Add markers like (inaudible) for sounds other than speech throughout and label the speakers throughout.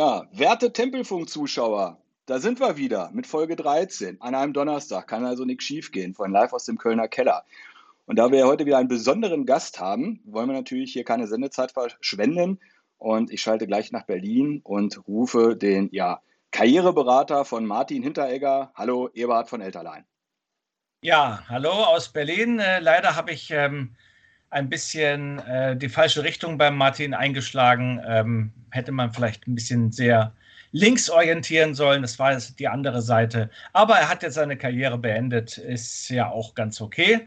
Speaker 1: Ja, werte Tempelfunk-Zuschauer, da sind wir wieder mit Folge 13 an einem Donnerstag. Kann also nichts schiefgehen von live aus dem Kölner Keller. Und da wir heute wieder einen besonderen Gast haben, wollen wir natürlich hier keine Sendezeit verschwenden. Und ich schalte gleich nach Berlin und rufe den ja, Karriereberater von Martin Hinteregger. Hallo, Eberhard von Elterlein.
Speaker 2: Ja, hallo aus Berlin. Äh, leider habe ich ähm, ein bisschen äh, die falsche Richtung beim Martin eingeschlagen. Ähm, hätte man vielleicht ein bisschen sehr links orientieren sollen. Das war jetzt die andere Seite. Aber er hat jetzt seine Karriere beendet. Ist ja auch ganz okay.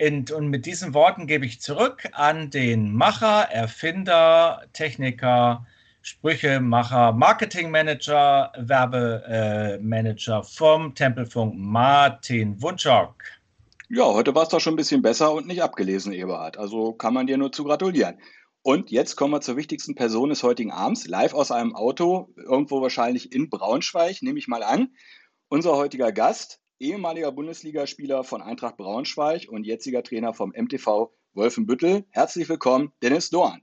Speaker 2: Und, und mit diesen Worten gebe ich zurück an den Macher, Erfinder, Techniker, Sprüchemacher, Marketingmanager, Werbemanager vom Tempelfunk, Martin Wunschok.
Speaker 1: Ja, heute war es doch schon ein bisschen besser und nicht abgelesen, Eberhard. Also kann man dir nur zu gratulieren. Und jetzt kommen wir zur wichtigsten Person des heutigen Abends, live aus einem Auto, irgendwo wahrscheinlich in Braunschweig, nehme ich mal an. Unser heutiger Gast, ehemaliger Bundesligaspieler von Eintracht Braunschweig und jetziger Trainer vom MTV Wolfenbüttel. Herzlich willkommen, Dennis Dorn.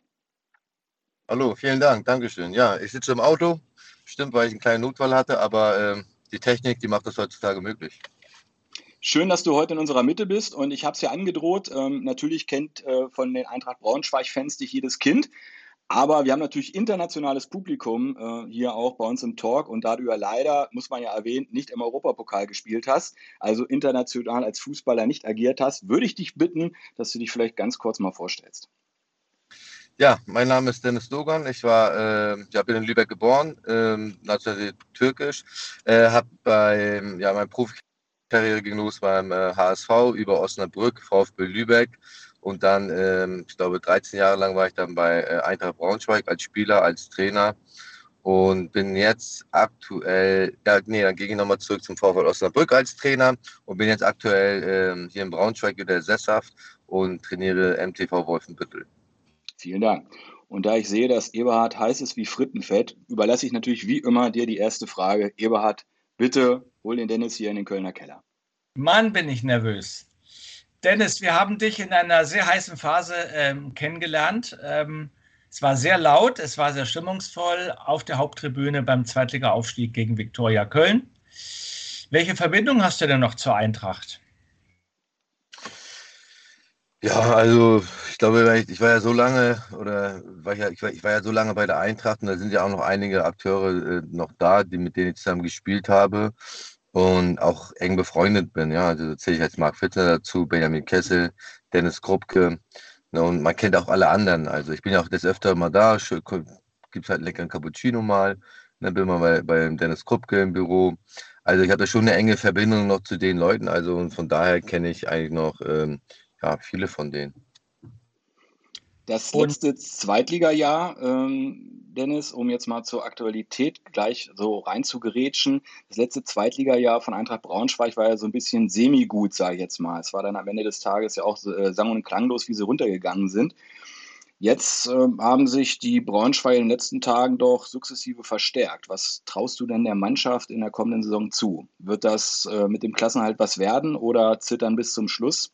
Speaker 3: Hallo, vielen Dank, Dankeschön. Ja, ich sitze im Auto, bestimmt, weil ich einen kleinen Notfall hatte, aber äh, die Technik, die macht das heutzutage möglich.
Speaker 1: Schön, dass du heute in unserer Mitte bist und ich habe es ja angedroht. Ähm, natürlich kennt äh, von den Eintracht Braunschweig-Fans dich jedes Kind. Aber wir haben natürlich internationales Publikum äh, hier auch bei uns im Talk und da du ja leider, muss man ja erwähnen, nicht im Europapokal gespielt hast, also international als Fußballer nicht agiert hast, würde ich dich bitten, dass du dich vielleicht ganz kurz mal vorstellst.
Speaker 3: Ja, mein Name ist Dennis Dogan. Ich war, äh, ja, bin in Lübeck geboren, äh, national türkisch, äh, habe bei, ja, mein Profi Karriere ging los beim äh, HSV über Osnabrück, VfB Lübeck und dann, ähm, ich glaube, 13 Jahre lang war ich dann bei äh, Eintracht Braunschweig als Spieler, als Trainer und bin jetzt aktuell, ja, nee, dann gehe ich nochmal zurück zum VfL Osnabrück als Trainer und bin jetzt aktuell ähm, hier in Braunschweig wieder sesshaft und trainiere MTV Wolfenbüttel.
Speaker 1: Vielen Dank. Und da ich sehe, dass Eberhard heiß ist wie Frittenfett, überlasse ich natürlich wie immer dir die erste Frage. Eberhard, bitte hol den Dennis hier in den Kölner Keller.
Speaker 2: Mann, bin ich nervös. Dennis, wir haben dich in einer sehr heißen Phase ähm, kennengelernt. Ähm, es war sehr laut, es war sehr stimmungsvoll auf der Haupttribüne beim Zweitliga-Aufstieg gegen Viktoria Köln. Welche Verbindung hast du denn noch zur Eintracht?
Speaker 3: Ja, also ich glaube, ich war ja so lange oder war ich, ja, ich, war, ich war ja so lange bei der Eintracht und da sind ja auch noch einige Akteure äh, noch da, die, mit denen ich zusammen gespielt habe und auch eng befreundet bin. Ja, also zähle ich jetzt Marc Fittner dazu, Benjamin Kessel, Dennis Krupke. Ne, und man kennt auch alle anderen. Also ich bin ja auch des Öfteren mal da, gibt halt leckeren Cappuccino mal. Dann bin mal bei, bei Dennis Krupke im Büro. Also ich habe da schon eine enge Verbindung noch zu den Leuten. Also und von daher kenne ich eigentlich noch ähm, ja, viele von denen.
Speaker 1: Das letzte Zweitligajahr, ähm, Dennis, um jetzt mal zur Aktualität gleich so rein zu gerätschen. Das letzte Zweitligajahr von Eintracht Braunschweig war ja so ein bisschen semi-gut, sage ich jetzt mal. Es war dann am Ende des Tages ja auch äh, sang- und klanglos, wie sie runtergegangen sind. Jetzt äh, haben sich die Braunschweig in den letzten Tagen doch sukzessive verstärkt. Was traust du denn der Mannschaft in der kommenden Saison zu? Wird das äh, mit dem Klassenhalt was werden oder zittern bis zum Schluss?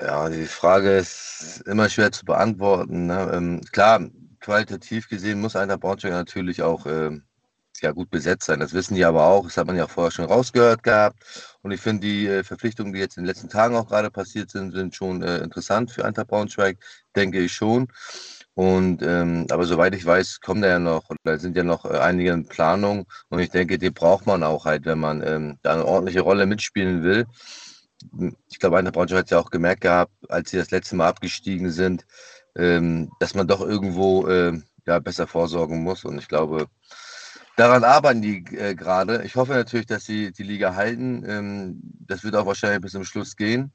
Speaker 3: Ja, die Frage ist immer schwer zu beantworten. Ne? Ähm, klar, qualitativ gesehen muss einer Braunschweig natürlich auch äh, ja, gut besetzt sein. Das wissen die aber auch. Das hat man ja vorher schon rausgehört gehabt. Und ich finde, die äh, Verpflichtungen, die jetzt in den letzten Tagen auch gerade passiert sind, sind schon äh, interessant für Eintracht Braunschweig, denke ich schon. Und ähm, aber soweit ich weiß, kommen da ja noch, oder sind ja noch äh, einige in Planung. Und ich denke, die braucht man auch halt, wenn man ähm, da eine ordentliche Rolle mitspielen will ich glaube, Eintracht Braunschweig hat es ja auch gemerkt gehabt, als sie das letzte Mal abgestiegen sind, ähm, dass man doch irgendwo äh, ja, besser vorsorgen muss. Und ich glaube, daran arbeiten die äh, gerade. Ich hoffe natürlich, dass sie die Liga halten. Ähm, das wird auch wahrscheinlich bis zum Schluss gehen.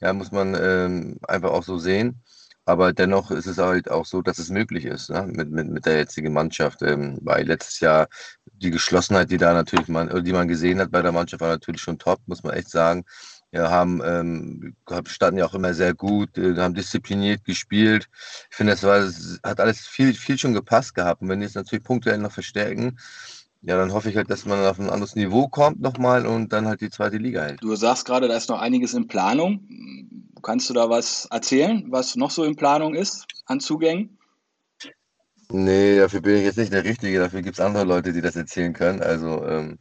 Speaker 3: Ja, muss man ähm, einfach auch so sehen. Aber dennoch ist es halt auch so, dass es möglich ist ne? mit, mit, mit der jetzigen Mannschaft. Ähm, weil letztes Jahr die Geschlossenheit, die da natürlich man, die man gesehen hat bei der Mannschaft, war natürlich schon top, muss man echt sagen ja, haben ähm, standen ja auch immer sehr gut, äh, haben diszipliniert gespielt. Ich finde, es war, hat alles viel, viel schon gepasst gehabt. Und wenn die es natürlich punktuell noch verstärken, ja, dann hoffe ich halt, dass man auf ein anderes Niveau kommt nochmal und dann halt die zweite Liga hält.
Speaker 1: Du sagst gerade, da ist noch einiges in Planung. Kannst du da was erzählen, was noch so in Planung ist an Zugängen?
Speaker 3: Nee, dafür bin ich jetzt nicht der Richtige. Dafür gibt es andere Leute, die das erzählen können. Also, ähm,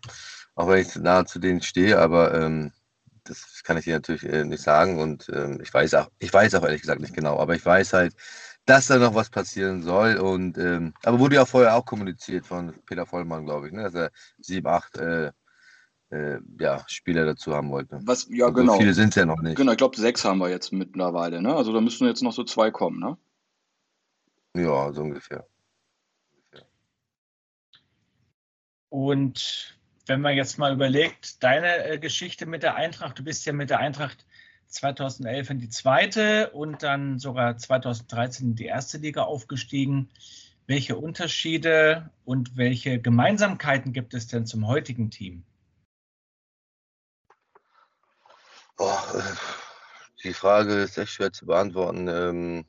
Speaker 3: auch wenn ich nahe zu denen stehe, aber ähm, das kann ich dir natürlich äh, nicht sagen. Und ähm, ich weiß auch, ich weiß auch ehrlich gesagt nicht genau, aber ich weiß halt, dass da noch was passieren soll. Und ähm, aber wurde ja vorher auch kommuniziert von Peter Vollmann, glaube ich, ne, dass er sieben, acht äh, äh, ja, Spieler dazu haben wollte.
Speaker 1: Was, ja, also genau.
Speaker 3: Viele sind es ja noch nicht.
Speaker 1: Genau, ich glaube, sechs haben wir jetzt mittlerweile, ne? Also da müssten jetzt noch so zwei kommen, ne?
Speaker 3: Ja, so ungefähr.
Speaker 2: Und wenn man jetzt mal überlegt, deine äh, Geschichte mit der Eintracht, du bist ja mit der Eintracht 2011 in die zweite und dann sogar 2013 in die erste Liga aufgestiegen. Welche Unterschiede und welche Gemeinsamkeiten gibt es denn zum heutigen Team?
Speaker 3: Boah, die Frage ist echt schwer zu beantworten. Ähm,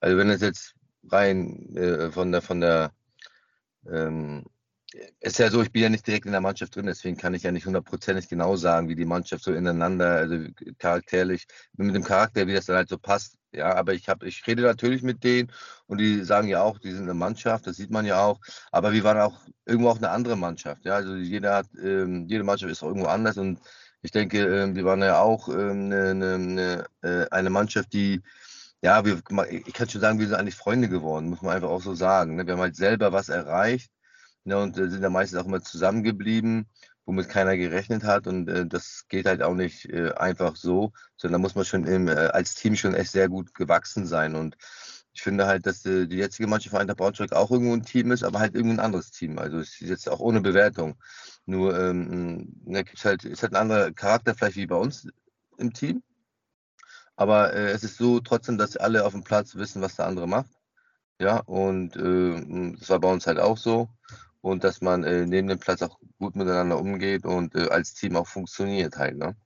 Speaker 3: also wenn es jetzt rein äh, von der von der ähm, ist ja so, ich bin ja nicht direkt in der Mannschaft drin, deswegen kann ich ja nicht hundertprozentig genau sagen, wie die Mannschaft so ineinander, also charakterlich, mit dem Charakter, wie das dann halt so passt. Ja, aber ich habe, ich rede natürlich mit denen und die sagen ja auch, die sind eine Mannschaft, das sieht man ja auch. Aber wir waren auch irgendwo auch eine andere Mannschaft. Ja, also jeder hat, ähm, jede Mannschaft ist auch irgendwo anders und ich denke, ähm, wir waren ja auch ähm, eine, eine, eine, äh, eine Mannschaft, die ja, wir, ich kann schon sagen, wir sind eigentlich Freunde geworden, muss man einfach auch so sagen. Ne? Wir haben halt selber was erreicht Ne, und äh, sind da meistens auch immer zusammengeblieben, womit keiner gerechnet hat. Und äh, das geht halt auch nicht äh, einfach so, sondern da muss man schon im, äh, als Team schon echt sehr gut gewachsen sein. Und ich finde halt, dass die, die jetzige Mannschaft von Eintracht Braunschweig auch irgendwo ein Team ist, aber halt irgendwo ein anderes Team. Also es ist jetzt auch ohne Bewertung. Nur ähm, ne, gibt's halt, ist halt ein anderer Charakter vielleicht wie bei uns im Team. Aber äh, es ist so trotzdem, dass alle auf dem Platz wissen, was der andere macht. Ja, und äh, das war bei uns halt auch so und dass man äh, neben dem Platz auch gut miteinander umgeht und äh, als Team auch funktioniert halt. Ne?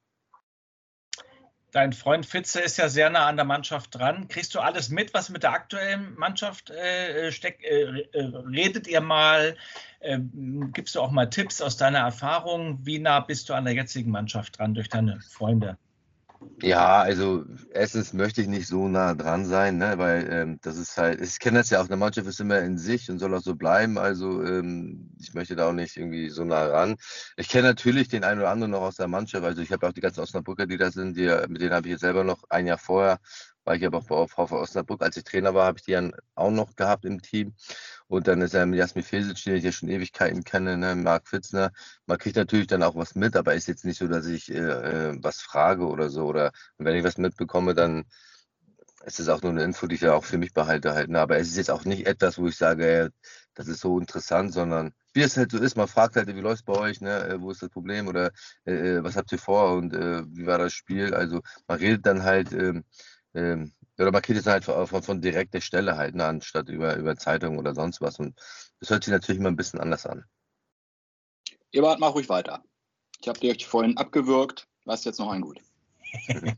Speaker 2: Dein Freund Fitze ist ja sehr nah an der Mannschaft dran. Kriegst du alles mit, was mit der aktuellen Mannschaft äh, steckt? Äh, äh, redet ihr mal? Ähm, gibst du auch mal Tipps aus deiner Erfahrung? Wie nah bist du an der jetzigen Mannschaft dran durch deine Freunde?
Speaker 3: Ja, also erstens möchte ich nicht so nah dran sein, ne, weil ähm, das ist halt, ich kenne das ja auch, eine Mannschaft ist immer in sich und soll auch so bleiben. Also ähm, ich möchte da auch nicht irgendwie so nah ran. Ich kenne natürlich den einen oder anderen noch aus der Mannschaft. Also ich habe auch die ganzen Osnabrücker, die da sind, die, mit denen habe ich jetzt selber noch ein Jahr vorher, war ich aber auch bei VfL Osnabrück, als ich Trainer war, habe ich die dann auch noch gehabt im Team. Und dann ist er mit Jasmin Fesic, den ich ja schon Ewigkeiten kenne, ne, Marc Fitzner. Man kriegt natürlich dann auch was mit, aber ist jetzt nicht so, dass ich äh, äh was frage oder so. Oder wenn ich was mitbekomme, dann ist es auch nur eine Info, die ich ja auch für mich behalte halt. Ne? Aber es ist jetzt auch nicht etwas, wo ich sage, ey, das ist so interessant, sondern wie es halt so ist, man fragt halt, wie läuft es bei euch, ne? Äh, wo ist das Problem oder äh, äh, was habt ihr vor und äh, wie war das Spiel? Also man redet dann halt ähm, ähm, oder man kriegt es halt von, von, von direkter Stelle halt, ne, anstatt über, über Zeitung oder sonst was. Und das hört sich natürlich immer ein bisschen anders an.
Speaker 1: Ebert, mach ruhig weiter. Ich habe dir vorhin abgewürgt. Was jetzt noch ein Gut? (laughs)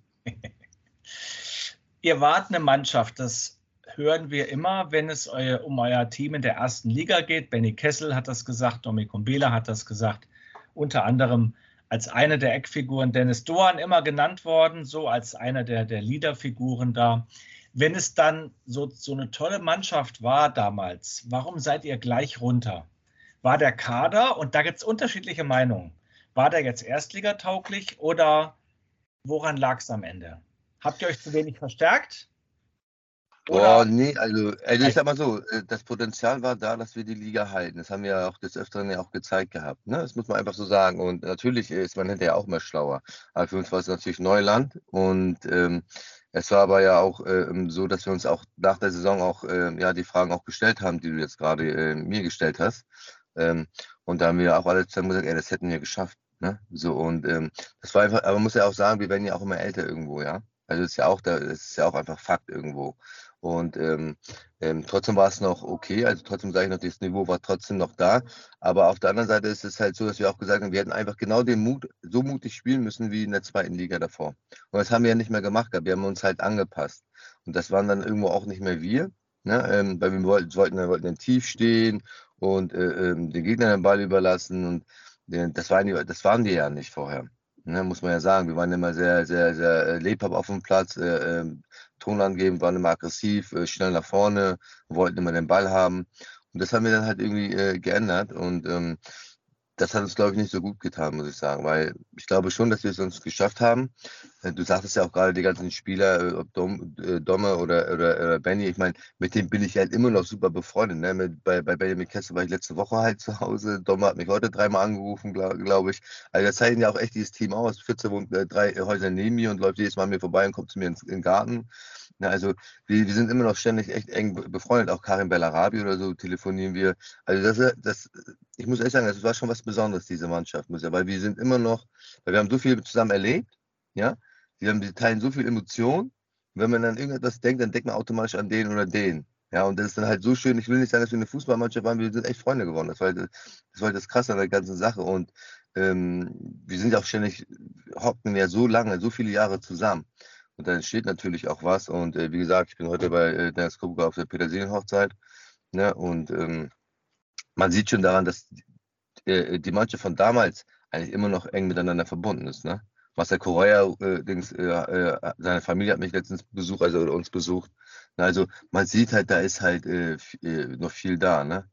Speaker 2: Ihr wart eine Mannschaft, das hören wir immer, wenn es um euer Team in der ersten Liga geht. Benny Kessel hat das gesagt, Domi Kumbela hat das gesagt. Unter anderem als eine der Eckfiguren Dennis Doan immer genannt worden, so als einer der, der Leaderfiguren da. Wenn es dann so, so eine tolle Mannschaft war damals, warum seid ihr gleich runter? War der Kader, und da gibt es unterschiedliche Meinungen, war der jetzt erstligatauglich oder woran lag es am Ende? Habt ihr euch zu wenig verstärkt?
Speaker 3: Boah, nee, also, also ich sag mal so, äh, das Potenzial war da, dass wir die Liga halten. Das haben wir ja auch des Öfteren ja auch gezeigt gehabt. Ne? Das muss man einfach so sagen. Und natürlich ist man hinterher auch mehr schlauer. Aber für uns war es natürlich Neuland. Und ähm, es war aber ja auch äh, so, dass wir uns auch nach der Saison auch äh, ja die Fragen auch gestellt haben, die du jetzt gerade äh, mir gestellt hast. Ähm, und da haben wir auch alle zusammen gesagt, ey, das hätten wir geschafft. Ne? So und ähm, das war einfach, aber man muss ja auch sagen, wir werden ja auch immer älter irgendwo, ja. Also das ist ja auch, das ist ja auch einfach Fakt irgendwo. Und ähm, ähm, trotzdem war es noch okay, also trotzdem sage ich noch, das Niveau war trotzdem noch da. Aber auf der anderen Seite ist es halt so, dass wir auch gesagt haben, wir hätten einfach genau den Mut, so mutig spielen müssen wie in der zweiten Liga davor. Und das haben wir ja nicht mehr gemacht, wir haben uns halt angepasst. Und das waren dann irgendwo auch nicht mehr wir, ne? ähm, weil wir wollten, wir wollten tief stehen und äh, ähm, den Gegner den Ball überlassen. Und äh, das, waren die, das waren die ja nicht vorher. Ne, muss man ja sagen, wir waren immer sehr, sehr, sehr äh, lebhaft auf dem Platz, äh, Ton angeben, waren immer aggressiv, äh, schnell nach vorne, wollten immer den Ball haben. Und das haben wir dann halt irgendwie äh, geändert. Und ähm, das hat uns, glaube ich, nicht so gut getan, muss ich sagen, weil ich glaube schon, dass wir es uns geschafft haben. Äh, du sagtest ja auch gerade die ganzen Spieler, äh, ob Dom, äh, Domme oder, oder, oder Benny, ich meine, mit dem bin ich halt immer noch super befreundet. Ne? Mit, bei, bei Benjamin Kessel war ich letzte Woche halt zu Hause. Domme hat mich heute dreimal angerufen, glaube glaub ich. Also das zeichnet ja auch echt dieses Team aus. Fitze wohnt äh, drei Häuser neben mir und läuft jedes Mal mir vorbei und kommt zu mir ins, in den Garten. Ja, also wir, wir sind immer noch ständig echt eng befreundet. Auch Karim Bellarabi oder so telefonieren wir. Also das, das, ich muss ehrlich sagen, das war schon was Besonderes, diese Mannschaft, muss ja, weil wir sind immer noch, weil wir haben so viel zusammen erlebt, ja, wir teilen so viel Emotionen. Wenn man an irgendetwas denkt, dann denkt man automatisch an den oder den. Ja, und das ist dann halt so schön. Ich will nicht sagen, dass wir eine Fußballmannschaft waren, wir sind echt Freunde geworden. Das war halt das, war halt das Krasse an der ganzen Sache. Und ähm, wir sind ja auch ständig, hocken ja so lange, so viele Jahre zusammen. Und dann entsteht natürlich auch was. Und äh, wie gesagt, ich bin heute bei äh, Dennis Kubuka auf der Petersilien-Hochzeit. Ne? Und ähm, man sieht schon daran, dass äh, die Mannschaft von damals eigentlich immer noch eng miteinander verbunden ist. Ne? Marcel Correa, äh, Dings, äh, äh, seine Familie hat mich letztens besucht, also uns besucht. Also man sieht halt, da ist halt äh, noch viel da. Ne?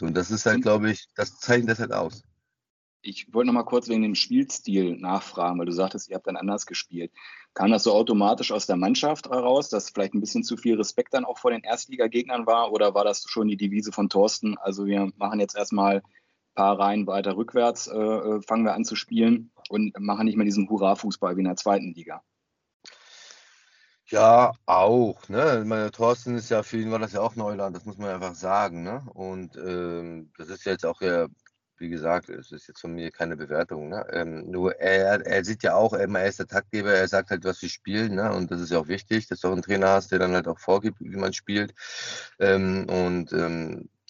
Speaker 3: Und das ist halt, glaube ich, das zeichnet das halt aus.
Speaker 1: Ich wollte noch mal kurz wegen dem Spielstil nachfragen, weil du sagtest, ihr habt dann anders gespielt. Kam das so automatisch aus der Mannschaft heraus, dass vielleicht ein bisschen zu viel Respekt dann auch vor den Erstligagegnern war? Oder war das schon die Devise von Thorsten? Also wir machen jetzt erstmal paar Reihen weiter rückwärts, äh, äh fangen wir an zu spielen und machen nicht mehr diesen Hurra-Fußball wie in der zweiten Liga.
Speaker 3: Ja, auch. Ne? Meine, Thorsten ist ja für ihn war das ja auch Neuland, das muss man einfach sagen. Ne? Und ähm, das ist jetzt auch ja wie gesagt, es ist jetzt von mir keine Bewertung. Ne? Ähm, nur er, er sieht ja auch, er ist der Taktgeber, er sagt halt, was wir spielen. Ne? Und das ist ja auch wichtig, dass du auch einen Trainer hast, der dann halt auch vorgibt, wie man spielt. Ähm, und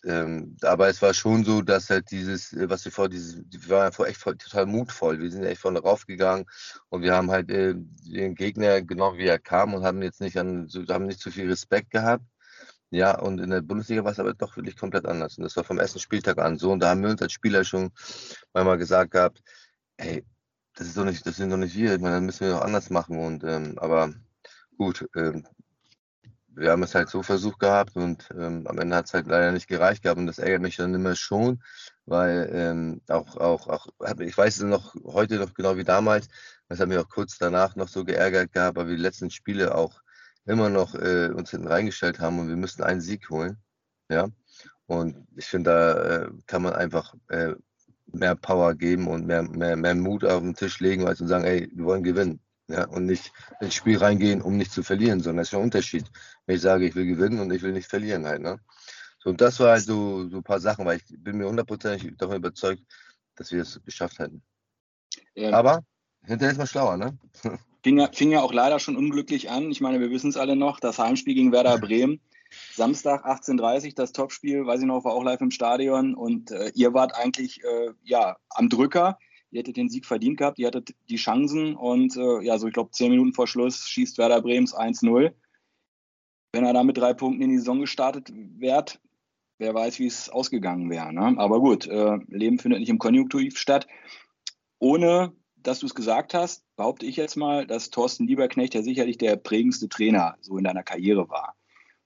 Speaker 3: ähm, aber es war schon so, dass halt dieses, äh, was wir vor, dieses, wir waren vor echt voll, total mutvoll. Wir sind echt vorne raufgegangen und wir haben halt äh, den Gegner genommen, wie er kam und haben jetzt nicht an, haben nicht zu viel Respekt gehabt. Ja, und in der Bundesliga war es aber doch wirklich komplett anders. Und das war vom ersten Spieltag an so. Und da haben wir uns als Spieler schon manchmal gesagt gehabt, hey, das ist doch nicht, das sind doch nicht wir, ich meine, dann müssen wir doch anders machen. Und ähm, aber gut, ähm, wir haben es halt so versucht gehabt und ähm, am Ende hat es halt leider nicht gereicht gehabt und das ärgert mich dann immer schon, weil ähm, auch, auch, auch, ich weiß es noch heute noch genau wie damals, das hat mich auch kurz danach noch so geärgert gehabt, weil wir die letzten Spiele auch immer noch äh, uns hinten reingestellt haben und wir müssten einen Sieg holen. Ja. Und ich finde, da äh, kann man einfach äh, mehr Power geben und mehr, mehr, mehr Mut auf den Tisch legen, als zu sagen, ey, wir wollen gewinnen. Ja, und nicht ins Spiel reingehen, um nicht zu verlieren, sondern das ist ja ein Unterschied. Wenn ich sage, ich will gewinnen und ich will nicht verlieren halt. Ne? So, und das war halt so, so ein paar Sachen, weil ich bin mir hundertprozentig davon überzeugt, dass wir es geschafft hätten. Ja. Aber hinterher ist man schlauer, ne? (laughs)
Speaker 1: Fing ja, fing ja auch leider schon unglücklich an. Ich meine, wir wissen es alle noch, das Heimspiel gegen Werder Bremen. Samstag 18.30 Uhr, das Topspiel, weiß ich noch, war auch live im Stadion und äh, ihr wart eigentlich äh, ja, am Drücker. Ihr hättet den Sieg verdient gehabt, ihr hattet die Chancen und äh, ja, so ich glaube, zehn Minuten vor Schluss schießt Werder Brems 1-0. Wenn er da mit drei Punkten in die Saison gestartet wäre, wer weiß, wie es ausgegangen wäre. Ne? Aber gut, äh, Leben findet nicht im Konjunktiv statt. Ohne dass du es gesagt hast, behaupte ich jetzt mal, dass Thorsten Lieberknecht ja sicherlich der prägendste Trainer so in deiner Karriere war.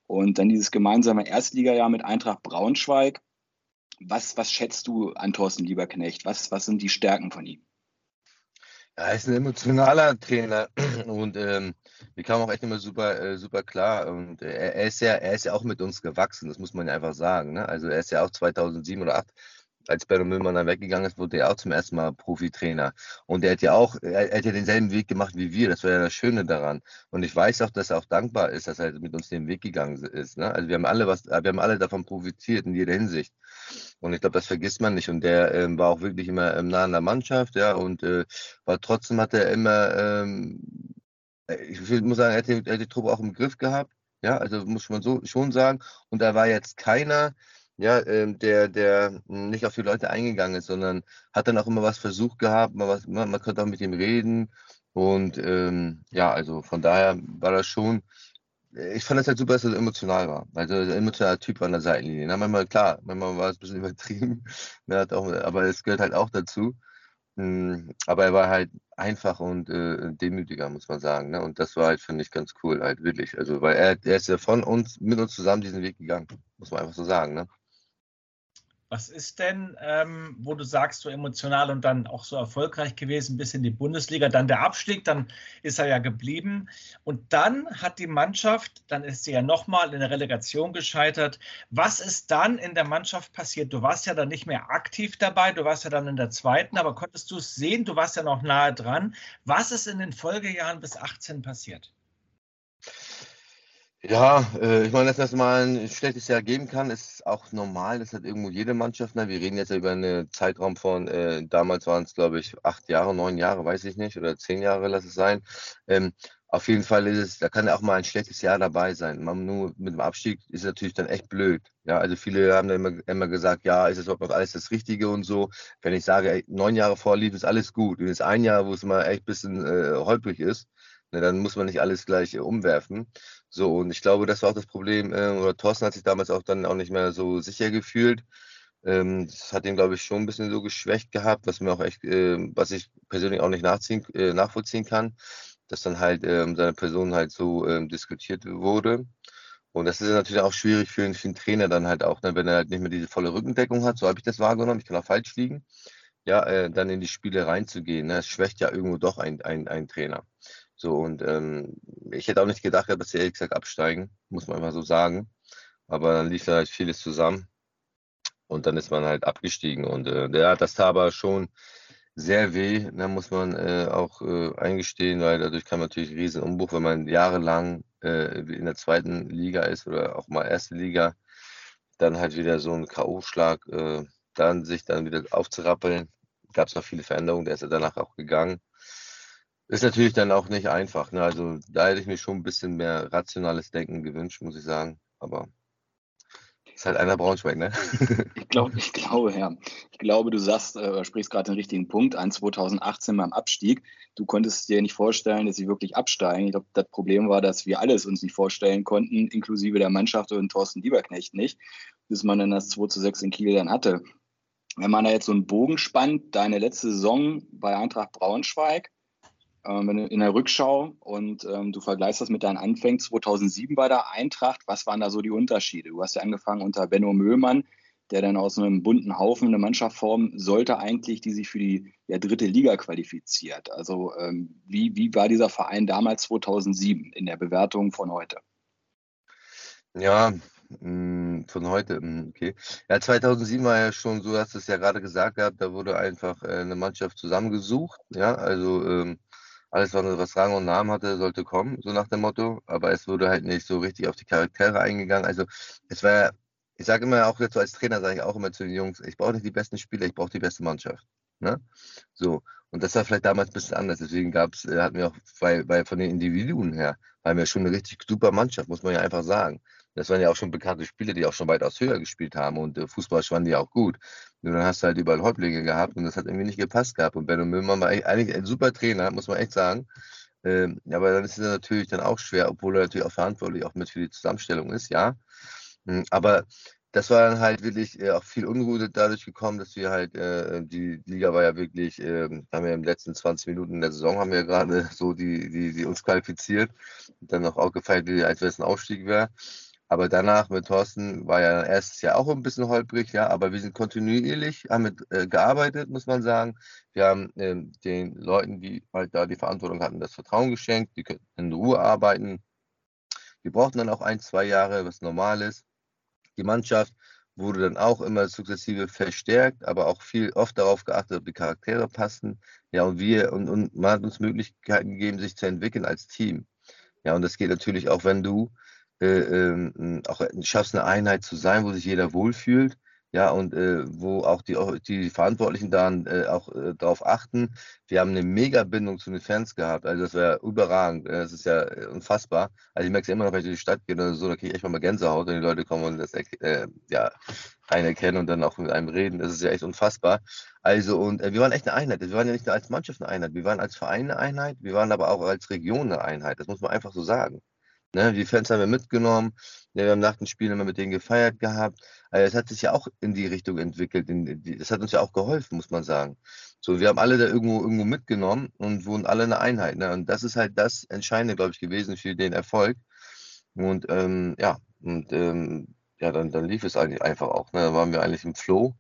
Speaker 1: Und dann dieses gemeinsame Erstligajahr mit Eintracht Braunschweig. Was, was schätzt du an Thorsten Lieberknecht? Was, was sind die Stärken von ihm?
Speaker 3: Er ist ein emotionaler Trainer (clears throat) und ähm, wir kamen auch echt immer super, äh, super klar. Und äh, er, ist ja, er ist ja auch mit uns gewachsen, das muss man ja einfach sagen. Ne? Also er ist ja auch 2007 oder 2008 als Benno Müllmann dann weggegangen ist, wurde er auch zum ersten Mal Profitrainer. Und er hat ja auch, er, er hat ja denselben Weg gemacht wie wir. Das war ja das Schöne daran. Und ich weiß auch, dass er auch dankbar ist, dass er mit uns den Weg gegangen ist. Ne? Also wir haben alle was, wir haben alle davon profitiert in jeder Hinsicht. Und ich glaube, das vergisst man nicht. Und der ähm, war auch wirklich immer ähm, nah an der Mannschaft, ja, und äh, war trotzdem hat er immer, ähm, ich muss sagen, er hat, die, er hat die Truppe auch im Griff gehabt. Ja, also muss man so schon sagen. Und da war jetzt keiner, ja, ähm, der, der nicht auf die Leute eingegangen ist, sondern hat dann auch immer was versucht gehabt, man, was, man, man konnte auch mit ihm reden. Und ähm, ja, also von daher war das schon, ich fand es halt super, dass er emotional war. Also ein emotionaler Typ an der Seitenlinie. Na, manchmal, klar, manchmal war es ein bisschen (laughs) übertrieben, ne, auch, aber es gehört halt auch dazu. Mm, aber er war halt einfach und äh, demütiger, muss man sagen. Ne? Und das war halt, finde ich, ganz cool, halt wirklich. Also, weil er, er ist ja von uns, mit uns zusammen diesen Weg gegangen, muss man einfach so sagen. Ne?
Speaker 2: Was ist denn, ähm, wo du sagst, so emotional und dann auch so erfolgreich gewesen bis in die Bundesliga, dann der Abstieg, dann ist er ja geblieben. Und dann hat die Mannschaft, dann ist sie ja nochmal in der Relegation gescheitert. Was ist dann in der Mannschaft passiert? Du warst ja dann nicht mehr aktiv dabei, du warst ja dann in der zweiten, aber konntest du es sehen? Du warst ja noch nahe dran. Was ist in den Folgejahren bis 18 passiert?
Speaker 3: Ja, äh, ich meine, dass das mal ein schlechtes Jahr geben kann, ist auch normal. Das hat irgendwo jede Mannschaft. Ne? Wir reden jetzt ja über einen Zeitraum von, äh, damals waren es, glaube ich, acht Jahre, neun Jahre, weiß ich nicht, oder zehn Jahre, lass es sein. Ähm, auf jeden Fall ist es, da kann ja auch mal ein schlechtes Jahr dabei sein. Man nur mit dem Abstieg ist natürlich dann echt blöd. Ja, also viele haben dann immer, immer gesagt, ja, ist es überhaupt noch alles das Richtige und so. Wenn ich sage, ey, neun Jahre vorlief, ist alles gut. Und jetzt ein Jahr, wo es mal echt ein bisschen äh, holprig ist, Ne, dann muss man nicht alles gleich äh, umwerfen. So, und ich glaube, das war auch das Problem, äh, oder Thorsten hat sich damals auch dann auch nicht mehr so sicher gefühlt. Ähm, das hat ihn, glaube ich, schon ein bisschen so geschwächt gehabt, was mir auch echt, äh, was ich persönlich auch nicht nachziehen, äh, nachvollziehen kann, dass dann halt ähm, seine Person halt so ähm, diskutiert wurde. Und das ist natürlich auch schwierig für, für einen Trainer dann halt auch, ne, wenn er halt nicht mehr diese volle Rückendeckung hat, so habe ich das wahrgenommen, ich kann auch falsch liegen, ja, äh, dann in die Spiele reinzugehen. Ne, das schwächt ja irgendwo doch ein, ein, ein Trainer. So, und ähm, ich hätte auch nicht gedacht, dass sie ehrlich gesagt absteigen, muss man einfach so sagen. Aber dann lief da halt vieles zusammen und dann ist man halt abgestiegen. Und äh, ja, das tat aber schon sehr weh, da muss man äh, auch äh, eingestehen, weil dadurch kam natürlich ein riesen Umbruch, wenn man jahrelang äh, in der zweiten Liga ist oder auch mal erste Liga, dann halt wieder so ein K.O.-Schlag, äh, dann sich dann wieder aufzurappeln. Gab es noch viele Veränderungen, der ist ja danach auch gegangen. Ist natürlich dann auch nicht einfach. Ne? Also da hätte ich mir schon ein bisschen mehr rationales Denken gewünscht, muss ich sagen. Aber ist halt einer Braunschweig, ne? (laughs)
Speaker 1: ich glaube, ich glaube, ja. Ich glaube, du sagst, äh, sprichst gerade den richtigen Punkt an 2018 beim Abstieg. Du konntest dir nicht vorstellen, dass sie wirklich absteigen. Ich glaube, das Problem war, dass wir alles uns nicht vorstellen konnten, inklusive der Mannschaft und Thorsten Lieberknecht nicht, bis man dann das 2 zu 6 in Kiel dann hatte. Wenn man da jetzt so einen Bogen spannt, deine letzte Saison bei Eintracht Braunschweig, in der Rückschau und ähm, du vergleichst das mit deinen Anfängen 2007 bei der Eintracht. Was waren da so die Unterschiede? Du hast ja angefangen unter Benno Möhlmann, der dann aus einem bunten Haufen eine Mannschaft formen sollte, eigentlich, die sich für die ja, dritte Liga qualifiziert. Also, ähm, wie, wie war dieser Verein damals 2007 in der Bewertung von heute?
Speaker 3: Ja, hm, von heute, hm, okay. Ja, 2007 war ja schon so, hast du es ja gerade gesagt gehabt, da wurde einfach äh, eine Mannschaft zusammengesucht. Ja, also ähm, alles, was Rang und Namen hatte, sollte kommen, so nach dem Motto. Aber es wurde halt nicht so richtig auf die Charaktere eingegangen. Also es war, ich sage immer auch jetzt so als Trainer, sage ich auch immer zu den Jungs, ich brauche nicht die besten Spieler, ich brauche die beste Mannschaft. Ne? So. Und das war vielleicht damals ein bisschen anders. Deswegen gab's, äh, hatten wir auch, weil, weil von den Individuen her, waren wir schon eine richtig super Mannschaft, muss man ja einfach sagen. Das waren ja auch schon bekannte Spieler, die auch schon weitaus höher gespielt haben und äh, Fußball waren die auch gut. Und dann hast du halt überall Häuptlinge gehabt und das hat irgendwie nicht gepasst gehabt. Und Benno Müllmann war eigentlich ein super Trainer, muss man echt sagen. Ähm, aber dann ist es natürlich dann auch schwer, obwohl er natürlich auch verantwortlich auch mit für die Zusammenstellung ist, ja. Hm, aber das war dann halt wirklich äh, auch viel Unruhe dadurch gekommen, dass wir halt, äh, die Liga war ja wirklich, äh, haben wir in den letzten 20 Minuten der Saison haben wir gerade (laughs) so die, die, die uns qualifiziert dann auch aufgefeiert, als wenn es ein Aufstieg wäre. Aber danach mit Thorsten war ja erstes Jahr auch ein bisschen holprig, ja, aber wir sind kontinuierlich, haben mit äh, gearbeitet, muss man sagen. Wir haben ähm, den Leuten, die halt da die Verantwortung hatten, das Vertrauen geschenkt, die können in Ruhe arbeiten. Wir brauchten dann auch ein, zwei Jahre, was normal ist. Die Mannschaft wurde dann auch immer sukzessive verstärkt, aber auch viel oft darauf geachtet, ob die Charaktere passen. Ja, und wir und, und man hat uns Möglichkeiten gegeben, sich zu entwickeln als Team. Ja, und das geht natürlich auch, wenn du äh, äh, auch schaffst, eine Einheit zu sein, wo sich jeder wohlfühlt. Ja, und äh, wo auch die, die Verantwortlichen dann äh, auch äh, darauf achten. Wir haben eine Mega-Bindung zu den Fans gehabt. Also das wäre überragend. Äh, das ist ja äh, unfassbar. Also ich merke es immer noch, wenn ich durch die Stadt gehe oder so, da kriege ich echt mal Gänsehaut, wenn die Leute kommen und das äh, ja, einen und dann auch mit einem reden. Das ist ja echt unfassbar. Also, und äh, wir waren echt eine Einheit. Wir waren ja nicht nur als Mannschaft eine Einheit, wir waren als Verein eine Einheit, wir waren aber auch als Region eine Einheit. Das muss man einfach so sagen. Ne, die Fans haben wir mitgenommen. Ja, wir haben nach dem Spiel immer mit denen gefeiert gehabt. Also es hat sich ja auch in die Richtung entwickelt. Es hat uns ja auch geholfen, muss man sagen. So, wir haben alle da irgendwo, irgendwo mitgenommen und wurden alle eine Einheit. Ne? Und das ist halt das Entscheidende, glaube ich, gewesen für den Erfolg. Und ähm, ja, und ähm, ja, dann, dann lief es eigentlich einfach auch. Ne? Da waren wir eigentlich im Flow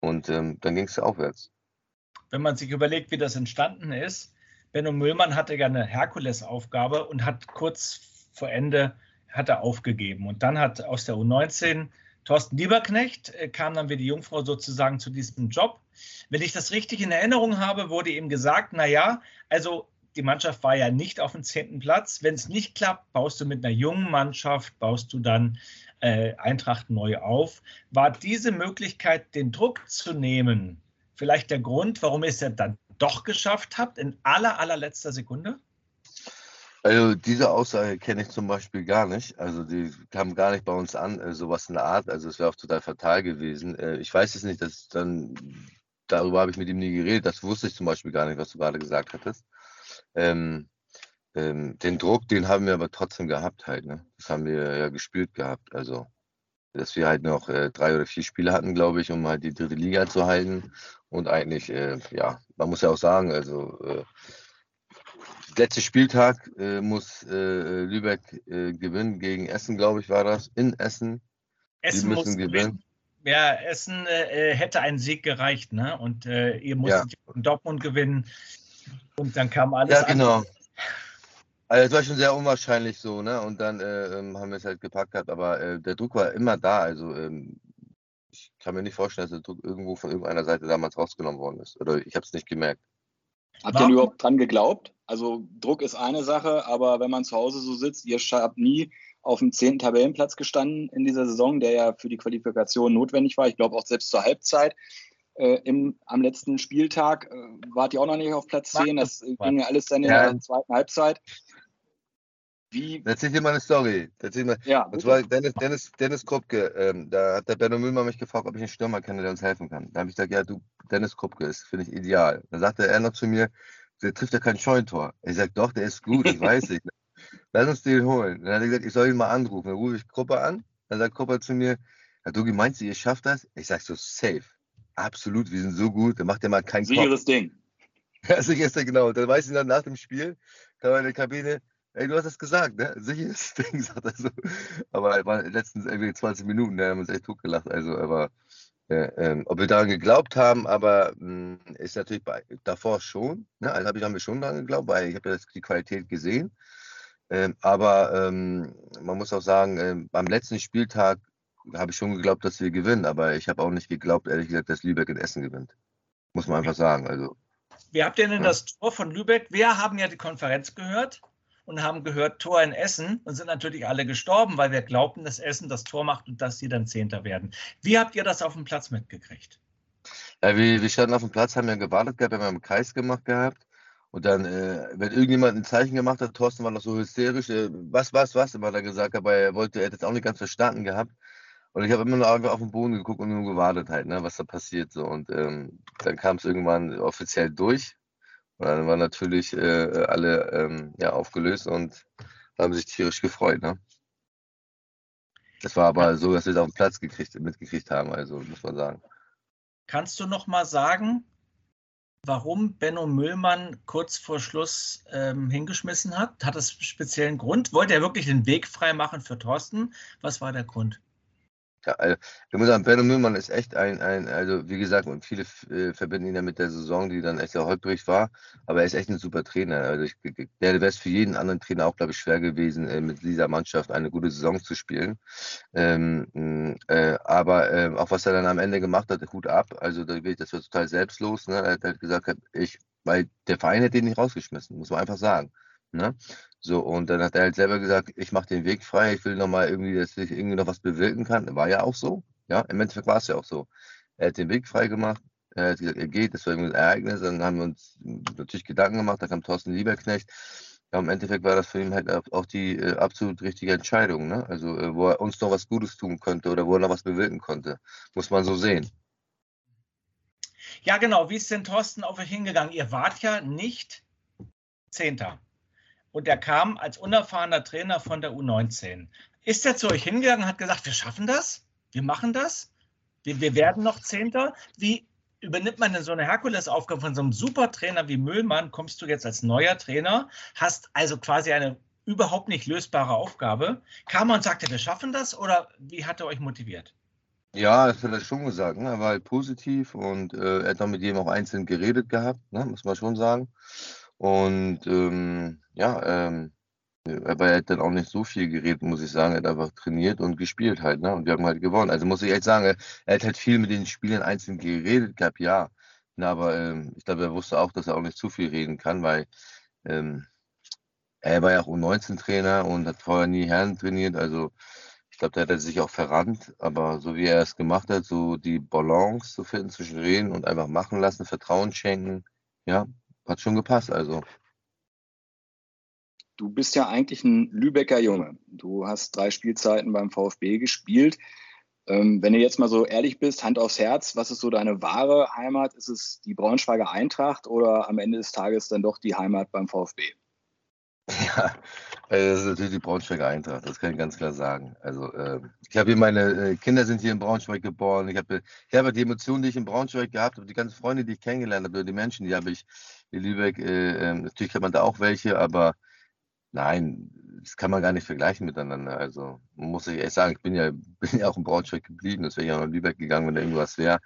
Speaker 3: und ähm, dann ging es aufwärts.
Speaker 2: Wenn man sich überlegt, wie das entstanden ist, Benno Müllmann hatte ja eine Herkulesaufgabe und hat kurz vor Ende hat er aufgegeben. Und dann hat aus der U19 Thorsten Lieberknecht äh, kam dann wie die Jungfrau sozusagen zu diesem Job. Wenn ich das richtig in Erinnerung habe, wurde ihm gesagt, naja, also die Mannschaft war ja nicht auf dem zehnten Platz. Wenn es nicht klappt, baust du mit einer jungen Mannschaft, baust du dann äh, Eintracht neu auf. War diese Möglichkeit, den Druck zu nehmen, vielleicht der Grund, warum es ja dann doch geschafft habt, in aller, allerletzter Sekunde?
Speaker 3: Also diese Aussage kenne ich zum Beispiel gar nicht. Also die kam gar nicht bei uns an, äh, sowas in der Art. Also es wäre auch total fatal gewesen. Äh, ich weiß es nicht, dass dann, darüber habe ich mit ihm nie geredet. Das wusste ich zum Beispiel gar nicht, was du gerade gesagt hattest. Ähm, ähm, den Druck, den haben wir aber trotzdem gehabt halt. Ne? Das haben wir ja gespielt gehabt. Also dass wir halt noch äh, drei oder vier Spiele hatten, glaube ich, um halt die dritte Liga zu halten. Und eigentlich, äh, ja, man muss ja auch sagen, also äh, letzte Spieltag äh, muss äh, Lübeck äh, gewinnen gegen Essen, glaube ich, war das. In Essen.
Speaker 2: Essen Die müssen gewinnen. Ja, Essen äh, hätte ein Sieg gereicht, ne? Und ihr musstet ja. in Dortmund gewinnen. Und dann kam alles.
Speaker 3: Ja, genau. Also es war schon sehr unwahrscheinlich so, ne? Und dann ähm, haben wir es halt gepackt gehabt, aber der Druck war immer da. Also ähm, ich kann mir nicht vorstellen, dass der Druck irgendwo von irgendeiner Seite damals rausgenommen worden ist. Oder ich habe es nicht gemerkt.
Speaker 1: Habt ihr überhaupt dran geglaubt? Also Druck ist eine Sache, aber wenn man zu Hause so sitzt, ihr habt nie auf dem zehnten Tabellenplatz gestanden in dieser Saison, der ja für die Qualifikation notwendig war. Ich glaube auch selbst zur Halbzeit. Äh, im, am letzten Spieltag äh, wart ihr auch noch nicht auf Platz 10. Das ging ja alles dann in ja. der zweiten Halbzeit.
Speaker 3: Wie? Erzähl dir mal eine Story. Erzähl mal. Ja, das war Dennis, Dennis, Dennis Krupke. Ähm, da hat der Benno Müllmann mich gefragt, ob ich einen Stürmer kenne, der uns helfen kann. Da habe ich gesagt, ja, du, Dennis Krupke ist, finde ich ideal. Dann sagte er noch zu mir, der trifft ja kein Scheuntor. Ich sage, doch, der ist gut, ich weiß nicht. (laughs) Lass uns den holen. Dann hat er gesagt, ich soll ihn mal anrufen. Dann rufe ich Kruppe an. Dann sagt Kruppe zu mir, ja, Dugi, meinst du, ihr schafft das? Ich sage so, safe. Absolut, wir sind so gut. Dann macht er mal kein
Speaker 1: Sicheres Kopf. Ding. (laughs)
Speaker 3: Ja, sicheres genau. Dann weiß ich dann nach dem Spiel, da war in der Kabine, Ey, du hast es gesagt, ne? Sicheres (laughs) Ding, sagt er so. Aber er war letztens irgendwie 20 Minuten, da haben wir uns echt totgelacht. Also, aber äh, ähm, ob wir daran geglaubt haben, aber mh, hm, ist natürlich bei, davor schon. Ne? Also habe ich, haben wir schon daran geglaubt, weil ich habe ja die Qualität gesehen. Ähm, aber ähm, man muss auch sagen, ähm, beim letzten Spieltag habe ich schon geglaubt, dass wir gewinnen, aber ich habe auch nicht geglaubt, ehrlich gesagt, dass Lübeck in Essen gewinnt. Muss man einfach sagen. Also,
Speaker 2: Wie habt ihr denn ja. das Tor von Lübeck? Wir haben ja die Konferenz gehört und haben gehört Tor in Essen und sind natürlich alle gestorben, weil wir glaubten, dass Essen das Tor macht und dass sie dann Zehnter werden. Wie habt ihr das auf dem Platz mitgekriegt?
Speaker 3: Ja, wir, wir standen auf dem Platz, haben ja gewartet gehabt, haben einen Kreis gemacht gehabt. Und dann, äh, wenn irgendjemand ein Zeichen gemacht hat, Thorsten war noch so hysterisch, äh, was, was, was, immer da gesagt, aber er wollte, er hätte es auch nicht ganz verstanden gehabt. Und ich habe immer nur einfach auf den Boden geguckt und nur gewartet halt, ne, was da passiert. So. Und ähm, dann kam es irgendwann offiziell durch. Und dann waren natürlich äh, alle ähm, ja, aufgelöst und haben sich tierisch gefreut. Ne? Das war aber so, dass wir es auf den Platz gekriegt, mitgekriegt haben, also muss man sagen.
Speaker 2: Kannst du noch mal sagen, warum Benno Müllmann kurz vor Schluss ähm, hingeschmissen hat? Hat das einen speziellen Grund? Wollte er wirklich den Weg frei machen für Thorsten? Was war der Grund?
Speaker 3: Ja, also, ich muss sagen, Benno Müllmann ist echt ein, ein, also wie gesagt, und viele äh, verbinden ihn ja mit der Saison, die dann echt sehr holprig war, aber er ist echt ein super Trainer. Also ich, der wäre es für jeden anderen Trainer auch, glaube ich, schwer gewesen, äh, mit dieser Mannschaft eine gute Saison zu spielen. Ähm, äh, aber äh, auch was er dann am Ende gemacht hat, Hut ab. Also das war total selbstlos. Ne? Er hat halt gesagt, ich, weil der Verein hätte ihn nicht rausgeschmissen, muss man einfach sagen. Ne? So, und dann hat er halt selber gesagt, ich mache den Weg frei, ich will nochmal irgendwie, dass ich irgendwie noch was bewirken kann. War ja auch so. Ja, im Endeffekt war es ja auch so. Er hat den Weg frei gemacht, er hat gesagt, er geht, das war irgendwie ein Ereignis, dann haben wir uns natürlich Gedanken gemacht, da kam Thorsten Lieberknecht. Ja, im Endeffekt war das für ihn halt auch die äh, absolut richtige Entscheidung, ne? Also, äh, wo er uns noch was Gutes tun konnte oder wo er noch was bewirken konnte. Muss man so sehen.
Speaker 2: Ja, genau. Wie ist denn Thorsten auf euch hingegangen? Ihr wart ja nicht Zehnter und er kam als unerfahrener Trainer von der U19. Ist er zu euch hingegangen und hat gesagt, wir schaffen das? wir machen das, wir, wir werden noch Zehnter. Wie übernimmt man denn so eine Herkulesaufgabe von so einem Supertrainer wie Müllmann? Kommst du jetzt als neuer Trainer, hast also quasi eine überhaupt nicht lösbare Aufgabe. Kam und sagte, wir schaffen das oder wie hat er euch motiviert?
Speaker 3: Ja, das hat er schon gesagt. Ne? Er war halt positiv und äh, er hat dann mit jedem auch einzeln geredet gehabt, ne? muss man schon sagen. Und ähm, ja, ähm, aber er hat dann auch nicht so viel geredet, muss ich sagen. Er hat einfach trainiert und gespielt halt, ne? Und wir haben halt gewonnen. Also muss ich echt sagen, er, hat halt viel mit den Spielern einzeln geredet gehabt, ja. Na, aber ähm, ich glaube, er wusste auch, dass er auch nicht zu viel reden kann, weil ähm, er war ja auch U19-Trainer und hat vorher nie Herren trainiert. Also ich glaube, da hat er sich auch verrannt. Aber so wie er es gemacht hat, so die Balance zu finden zwischen Reden und einfach machen lassen, Vertrauen schenken, ja, hat schon gepasst. Also
Speaker 1: Du bist ja eigentlich ein Lübecker Junge. Du hast drei Spielzeiten beim VfB gespielt. Ähm, wenn du jetzt mal so ehrlich bist, Hand aufs Herz, was ist so deine wahre Heimat? Ist es die Braunschweiger Eintracht oder am Ende des Tages dann doch die Heimat beim VfB? (laughs)
Speaker 3: Ja, das ist natürlich die Braunschweiger Eintracht, das kann ich ganz klar sagen. Also äh, ich habe hier meine äh, Kinder sind hier in Braunschweig geboren. Ich habe ich habe die Emotionen, die ich in Braunschweig gehabt habe, die ganzen Freunde, die ich kennengelernt habe, die Menschen, die habe ich in Lübeck. Äh, ähm, natürlich hat man da auch welche, aber Nein, das kann man gar nicht vergleichen miteinander. Also muss ich echt sagen, ich bin ja, (laughs) bin ja auch in Braunschweig geblieben, das wäre ja noch in Lübeck gegangen, wenn da irgendwas wäre.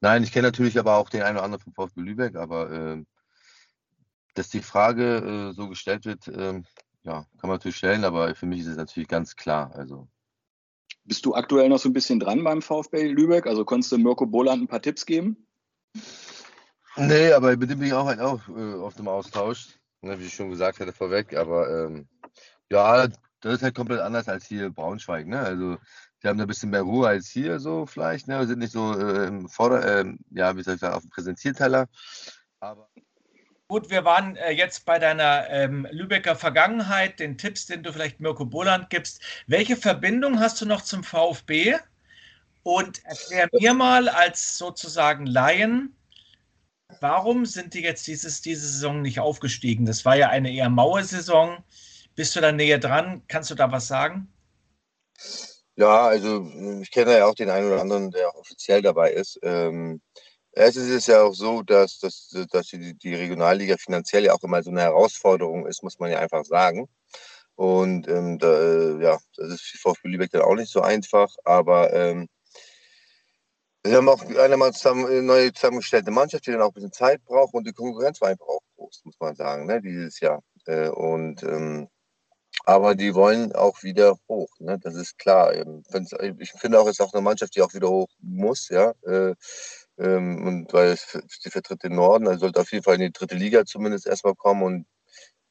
Speaker 3: Nein, ich kenne natürlich aber auch den einen oder anderen vom VfB Lübeck, aber äh, dass die Frage äh, so gestellt wird, äh, ja, kann man natürlich stellen, aber für mich ist es natürlich ganz klar. Also
Speaker 1: bist du aktuell noch so ein bisschen dran beim VfB Lübeck? Also konntest du Mirko Boland ein paar Tipps geben?
Speaker 3: Nee, aber mit dem bin ich auch halt auch äh, auf dem Austausch ne, wie ich schon gesagt hatte vorweg. Aber ähm, ja, das ist halt komplett anders als hier Braunschweig. Ne? Also die haben da ein bisschen mehr Ruhe als hier so vielleicht. Ne? Wir sind nicht so äh, im Vorder-, äh, ja, wie soll ich sagen, auf dem Präsentierteller.
Speaker 2: Aber Gut, wir waren äh, jetzt bei deiner ähm, Lübecker Vergangenheit, den Tipps, den du vielleicht Mirko Boland gibst. Welche Verbindung hast du noch zum VfB? Und erklär mir mal als sozusagen Laien, Warum sind die jetzt dieses, diese Saison nicht aufgestiegen? Das war ja eine eher maue Saison. Bist du da näher dran? Kannst du da was sagen?
Speaker 3: Ja, also ich kenne ja auch den einen oder anderen, der offiziell dabei ist. Ähm, es ist ja auch so, dass, dass, dass die, die Regionalliga finanziell ja auch immer so eine Herausforderung ist, muss man ja einfach sagen. Und ähm, da, ja, das ist für VfB Lübeck dann auch nicht so einfach, aber ähm, wir haben auch eine eine neue zusammengestellte Mannschaft, die dann auch ein bisschen Zeit braucht und die Konkurrenz war einfach auch groß, muss man sagen, ne, dieses Jahr. Äh, und ähm, aber die wollen auch wieder hoch, ne? das ist klar. Ähm, ich finde auch, es ist auch eine Mannschaft, die auch wieder hoch muss, ja. Äh, ähm, und weil sie vertritt den Norden, also sollte auf jeden Fall in die dritte Liga zumindest erstmal kommen und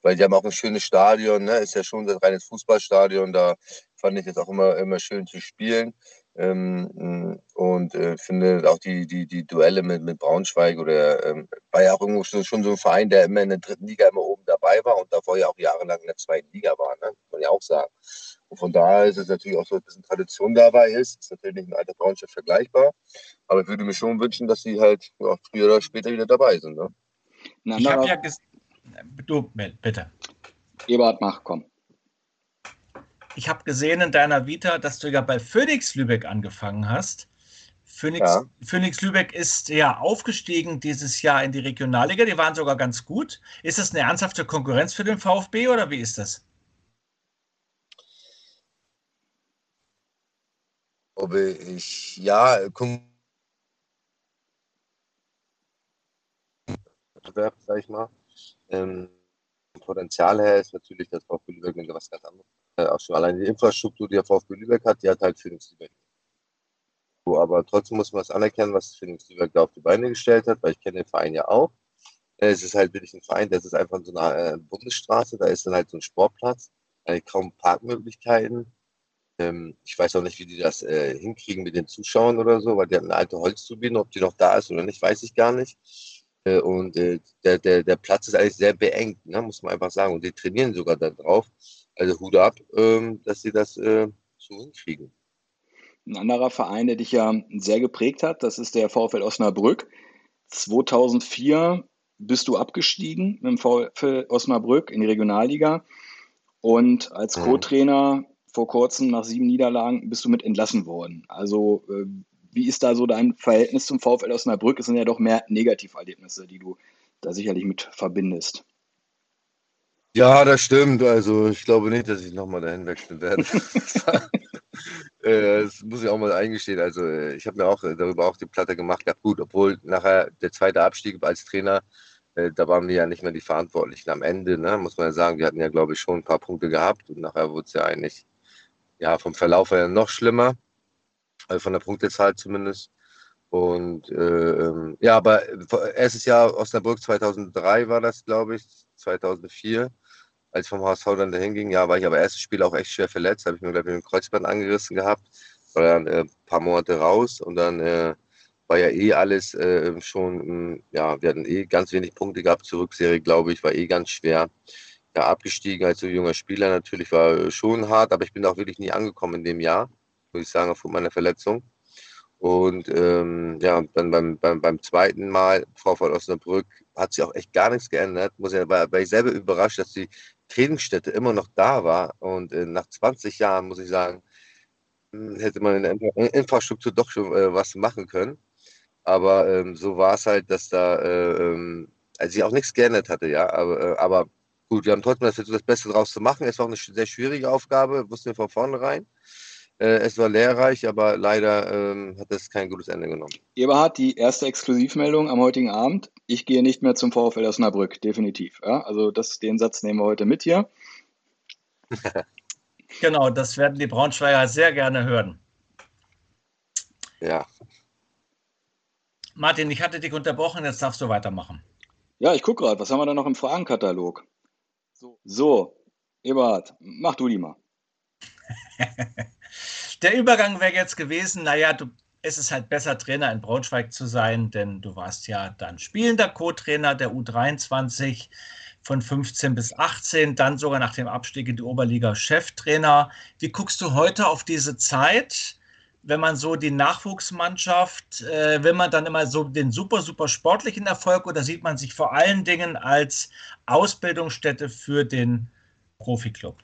Speaker 3: weil die haben auch ein schönes Stadion, ne? ist ja schon ein reines Fußballstadion, da fand ich es auch immer, immer schön zu spielen. Ähm, und äh, finde auch die, die, die Duelle mit, mit Braunschweig oder ähm, war ja auch irgendwo schon, schon, so ein Verein, der immer in der dritten Liga immer oben dabei war und davor ja auch jahrelang in der zweiten Liga war, ne? muss man ja auch sagen. Und von daher ist es natürlich auch so, dass ein bisschen Tradition dabei ist. Ist natürlich nicht mit alter Braunschweig vergleichbar. Aber ich würde mir schon wünschen, dass sie halt ja, früher oder später wieder dabei sind. Ne?
Speaker 2: ich habe ja Du, bitte.
Speaker 1: Ebert, mach, komm.
Speaker 2: Ich habe gesehen in deiner Vita, dass du ja bei Phoenix Lübeck angefangen hast. Phoenix, ja. Phoenix Lübeck ist ja aufgestiegen dieses Jahr in die Regionalliga. Die waren sogar ganz gut. Ist das eine ernsthafte Konkurrenz für den VfB oder wie ist das?
Speaker 3: Ob ich, ja, sag ich mal. Ähm, Potenzial her ist natürlich das VfB Lübeck was ganz anderes. Äh, auch schon allein die Infrastruktur, die der VfB Lübeck hat, die hat halt Phoenix Lübeck. So, aber trotzdem muss man es anerkennen, was Phoenix Lübeck da auf die Beine gestellt hat, weil ich kenne den Verein ja auch. Äh, es ist halt wirklich ein Verein, das ist einfach so eine äh, Bundesstraße, da ist dann halt so ein Sportplatz, äh, kaum Parkmöglichkeiten. Ähm, ich weiß auch nicht, wie die das hinkriegen mit den Zuschauern oder so, weil die hat eine alte Holzturbine, ob die noch da ist oder nicht, weiß ich gar nicht. Und der, der, der Platz ist eigentlich sehr beengt, ne, muss man einfach sagen. Und die trainieren sogar da drauf. Also Hut ab, ähm, dass sie das äh, so hinkriegen.
Speaker 1: Ein anderer Verein, der dich ja sehr geprägt hat, das ist der VfL Osnabrück. 2004 bist du abgestiegen mit dem VfL Osnabrück in die Regionalliga. Und als mhm. Co-Trainer vor kurzem nach sieben Niederlagen bist du mit entlassen worden. Also äh, wie ist da so dein Verhältnis zum VfL Osnabrück? Es sind ja doch mehr Negativerlebnisse, die du da sicherlich mit verbindest.
Speaker 3: Ja, das stimmt. Also ich glaube nicht, dass ich nochmal dahin wechseln werde. (laughs) Äh, das muss ich auch mal eingestehen. Also äh, ich habe mir auch darüber auch die Platte gemacht gehabt. Gut, obwohl nachher der zweite Abstieg als Trainer, äh, da waren wir ja nicht mehr die Verantwortlichen am Ende, ne? muss man ja sagen. Wir hatten ja, glaube ich, schon ein paar Punkte gehabt und nachher wurde es ja eigentlich ja, vom Verlauf her noch schlimmer, also von der Punktezahl zumindest. Und äh, ähm, ja, aber erstes Jahr Osnabrück 2003 war das, glaube ich, 2004, als ich vom HSV dann dahin ging. Ja, war ich aber erstes Spiel auch echt schwer verletzt, habe ich mir, glaube ich, ein Kreuzband angerissen gehabt, war dann äh, ein paar Monate raus und dann äh, war ja eh alles äh, schon, ja, wir hatten eh ganz wenig Punkte gehabt zur Rückserie, glaube ich, war eh ganz schwer ja, abgestiegen als so junger Spieler natürlich war schon hart, aber ich bin auch wirklich nie angekommen in dem Jahr, muss ich sagen, aufgrund meiner Verletzung. Und ähm, ja, dann beim, beim, beim zweiten Mal, VfL Osnabrück, hat sich auch echt gar nichts geändert. Muss ja, war, war ich selber überrascht, dass die Trainingsstätte immer noch da war. Und äh, nach 20 Jahren, muss ich sagen, hm, hätte man in der Infrastruktur doch schon äh, was machen können. Aber ähm, so war es halt, dass da äh, ähm, also sich auch nichts geändert hatte, ja. Aber, äh, aber gut, wir haben trotzdem versucht, das Beste draus zu machen. Es war auch eine sehr schwierige Aufgabe, wussten wir von vornherein. Es war lehrreich, aber leider ähm, hat es kein gutes Ende genommen.
Speaker 1: Eberhard, die erste Exklusivmeldung am heutigen Abend. Ich gehe nicht mehr zum VfL Osnabrück, definitiv. Ja? Also das, den Satz nehmen wir heute mit hier. (laughs)
Speaker 2: genau, das werden die Braunschweiger sehr gerne hören.
Speaker 3: Ja.
Speaker 2: Martin, ich hatte dich unterbrochen, jetzt darfst du weitermachen.
Speaker 1: Ja, ich gucke gerade, was haben wir da noch im Fragenkatalog? So, Eberhard, mach du die mal. (laughs)
Speaker 2: Der Übergang wäre jetzt gewesen, naja, du, es ist halt besser, Trainer in Braunschweig zu sein, denn du warst ja dann spielender Co-Trainer der U23 von 15 bis 18, dann sogar nach dem Abstieg in die Oberliga Cheftrainer. Wie guckst du heute auf diese Zeit? wenn man so die Nachwuchsmannschaft, äh, will man dann immer so den super, super sportlichen Erfolg oder sieht man sich vor allen Dingen als Ausbildungsstätte für den Profiklub?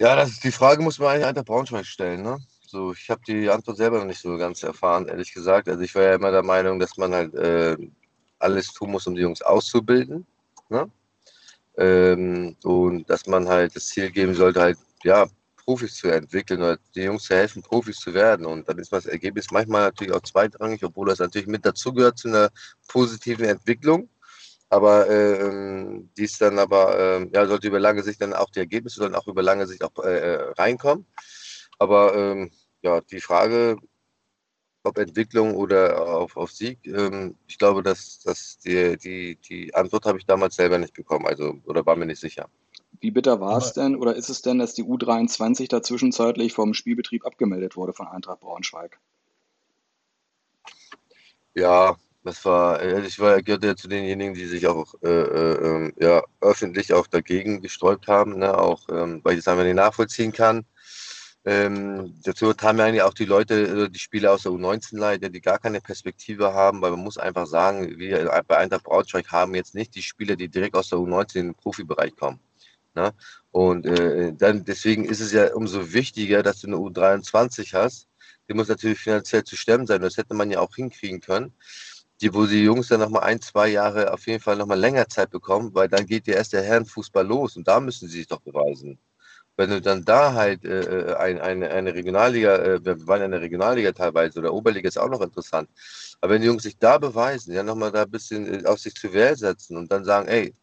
Speaker 3: Ja, das ist die Frage, muss man eigentlich einfach Braunschweig stellen. Ne? So, ich habe die Antwort selber noch nicht so ganz erfahren, ehrlich gesagt. Also ich war ja immer der Meinung, dass man halt äh, alles tun muss, um die Jungs auszubilden. Ne? Ähm, und dass man halt das Ziel geben sollte, halt ja, Profis zu entwickeln oder den Jungs zu helfen, Profis zu werden. Und dann ist das Ergebnis manchmal natürlich auch zweitrangig, obwohl das natürlich mit dazugehört zu einer positiven Entwicklung. Aber äh, dies dann aber, äh, ja, sollte über lange Sicht dann auch die Ergebnisse sollen auch über lange Sicht auch äh, äh reinkommen. Aber ähm, ja, die Frage, ob Entwicklung oder auf, auf Sieg, ähm, ich glaube, dass, dass die, die, die Antwort habe ich damals selber nicht bekommen, also oder war mir nicht sicher.
Speaker 1: Wie bitter war es denn oder ist es denn, dass die U23 da zwischenzeitlich vom Spielbetrieb abgemeldet wurde von Eintracht Braunschweig?
Speaker 3: Ja, das war, ich war, gehörte ja zu denjenigen, die sich auch äh, äh, ähm, ja, öffentlich auch dagegen gesträubt haben, ne? auch ähm, weil ich das einfach nicht nachvollziehen kann. Ähm, dazu haben ja eigentlich auch die Leute, äh, die Spieler aus der U19 leider, die gar keine Perspektive haben, weil man muss einfach sagen, wir bei Eintracht Braunschweig haben jetzt nicht die Spieler, die direkt aus der U19 in den Profibereich kommen. Ne? Und äh, dann deswegen ist es ja umso wichtiger, dass du eine U23 hast. Die muss natürlich finanziell zu stemmen sein. Das hätte man ja auch hinkriegen können. Die, wo die Jungs dann nochmal ein, zwei Jahre auf jeden Fall nochmal länger Zeit bekommen, weil dann geht ja erst der Herrenfußball los und da müssen sie sich doch beweisen. Wenn du dann da halt äh, äh ein, eine, eine Regionalliga, äh, wir waren in der Regionalliga teilweise oder Oberliga ist auch noch interessant. Aber wenn die Jungs sich da beweisen, ja nochmal da ein bisschen äh, auf sich zu Wehr setzen und dann sagen, ey,